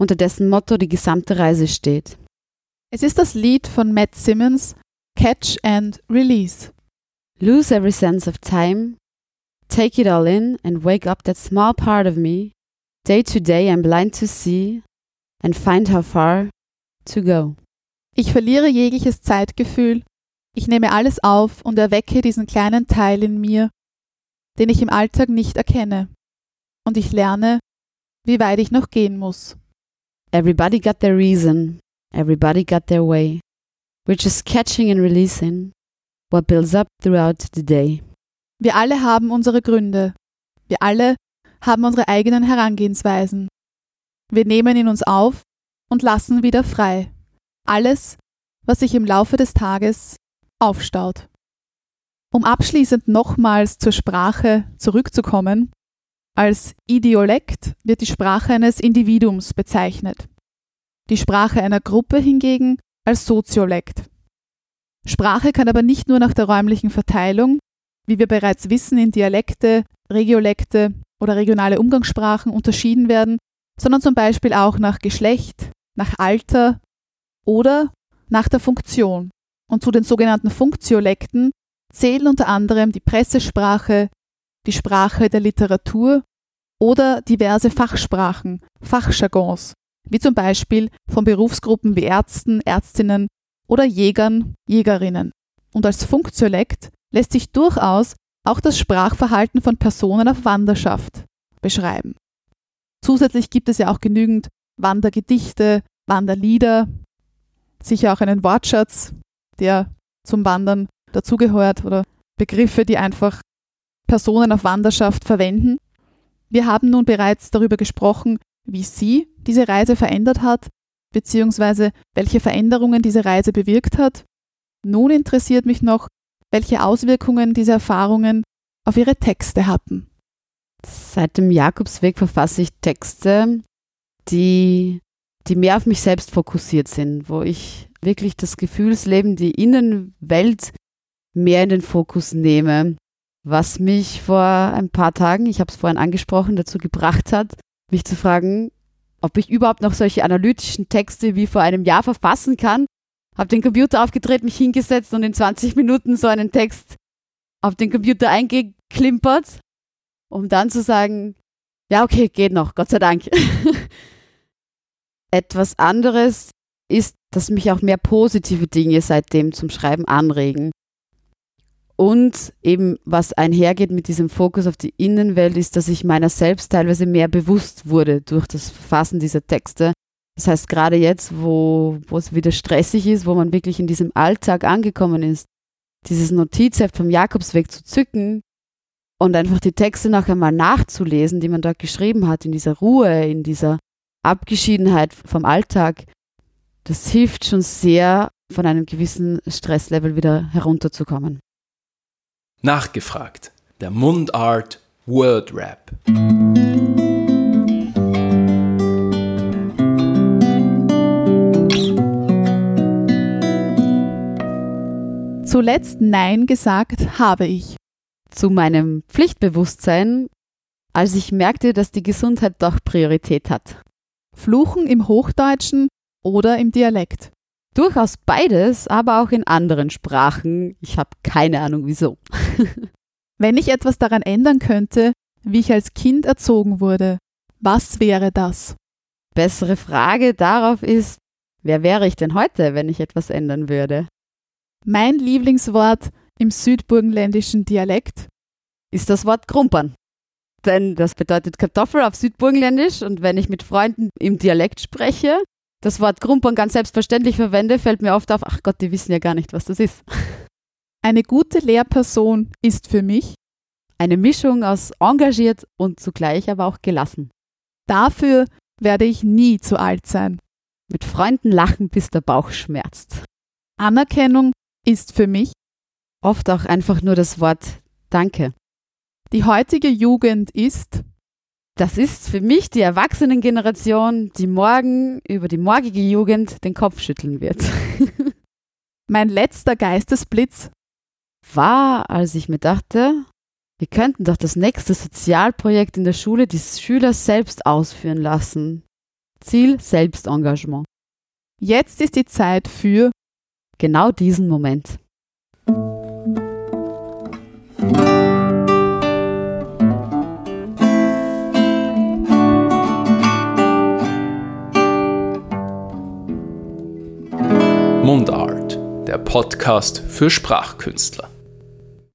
C: unter dessen Motto die gesamte Reise steht.
B: Es ist das Lied von Matt Simmons catch and release.
C: Lose every sense of time, take it all in and wake up that small part of me. Day to day I'm blind to see and find how far to go.
B: Ich verliere jegliches Zeitgefühl, ich nehme alles auf und erwecke diesen kleinen Teil in mir, den ich im Alltag nicht erkenne. Und ich lerne, wie weit ich noch gehen muss.
C: Everybody got their reason, everybody got their way. We're just catching and releasing what builds up throughout the day.
B: Wir alle haben unsere Gründe. Wir alle haben unsere eigenen Herangehensweisen. Wir nehmen in uns auf und lassen wieder frei. Alles, was sich im Laufe des Tages aufstaut. Um abschließend nochmals zur Sprache zurückzukommen, als Idiolekt wird die Sprache eines Individuums bezeichnet. Die Sprache einer Gruppe hingegen als Soziolekt. Sprache kann aber nicht nur nach der räumlichen Verteilung, wie wir bereits wissen, in Dialekte, Regiolekte oder regionale Umgangssprachen unterschieden werden, sondern zum Beispiel auch nach Geschlecht, nach Alter oder nach der Funktion. Und zu den sogenannten Funktiolekten zählen unter anderem die Pressesprache, die Sprache der Literatur oder diverse Fachsprachen, Fachjargons, wie zum Beispiel von Berufsgruppen wie Ärzten, Ärztinnen oder Jägern, Jägerinnen. Und als Funktiolekt lässt sich durchaus auch das Sprachverhalten von Personen auf Wanderschaft beschreiben. Zusätzlich gibt es ja auch genügend Wandergedichte, Wanderlieder, sicher auch einen Wortschatz, der zum Wandern dazugehört oder Begriffe, die einfach Personen auf Wanderschaft verwenden. Wir haben nun bereits darüber gesprochen, wie sie diese Reise verändert hat, beziehungsweise welche Veränderungen diese Reise bewirkt hat. Nun interessiert mich noch, welche Auswirkungen diese Erfahrungen auf ihre Texte hatten.
C: Seit dem Jakobsweg verfasse ich Texte, die, die mehr auf mich selbst fokussiert sind, wo ich wirklich das Gefühlsleben, die Innenwelt mehr in den Fokus nehme, was mich vor ein paar Tagen, ich habe es vorhin angesprochen, dazu gebracht hat, mich zu fragen, ob ich überhaupt noch solche analytischen Texte wie vor einem Jahr verfassen kann. Habe den Computer aufgedreht, mich hingesetzt und in 20 Minuten so einen Text auf den Computer eingeklimpert, um dann zu sagen, ja, okay, geht noch, Gott sei Dank. Etwas anderes ist, dass mich auch mehr positive Dinge seitdem zum Schreiben anregen. Und eben, was einhergeht mit diesem Fokus auf die Innenwelt, ist, dass ich meiner selbst teilweise mehr bewusst wurde durch das Verfassen dieser Texte. Das heißt, gerade jetzt, wo, wo es wieder stressig ist, wo man wirklich in diesem Alltag angekommen ist, dieses Notizheft vom Jakobsweg zu zücken und einfach die Texte noch einmal nachzulesen, die man dort geschrieben hat, in dieser Ruhe, in dieser Abgeschiedenheit vom Alltag, das hilft schon sehr, von einem gewissen Stresslevel wieder herunterzukommen.
A: Nachgefragt. Der Mundart Word Rap.
B: Zuletzt Nein gesagt habe ich.
C: Zu meinem Pflichtbewusstsein, als ich merkte, dass die Gesundheit doch Priorität hat.
B: Fluchen im Hochdeutschen oder im Dialekt.
C: Durchaus beides, aber auch in anderen Sprachen. Ich habe keine Ahnung wieso.
B: Wenn ich etwas daran ändern könnte, wie ich als Kind erzogen wurde, was wäre das?
C: Bessere Frage darauf ist, wer wäre ich denn heute, wenn ich etwas ändern würde?
B: Mein Lieblingswort im südburgenländischen Dialekt
C: ist das Wort Krumpern. Denn das bedeutet Kartoffel auf Südburgenländisch und wenn ich mit Freunden im Dialekt spreche, das Wort Krumpern ganz selbstverständlich verwende, fällt mir oft auf, ach Gott, die wissen ja gar nicht, was das ist.
B: Eine gute Lehrperson ist für mich
C: eine Mischung aus engagiert und zugleich aber auch gelassen.
B: Dafür werde ich nie zu alt sein.
C: Mit Freunden lachen, bis der Bauch schmerzt.
B: Anerkennung ist für mich
C: oft auch einfach nur das Wort Danke.
B: Die heutige Jugend ist
C: das ist für mich die Erwachsenengeneration, die morgen über die morgige Jugend den Kopf schütteln wird.
B: mein letzter Geistesblitz
C: war, als ich mir dachte, wir könnten doch das nächste Sozialprojekt in der Schule die Schüler selbst ausführen lassen. Ziel Selbstengagement.
B: Jetzt ist die Zeit für
C: genau diesen Moment.
A: Mundart, der Podcast für Sprachkünstler.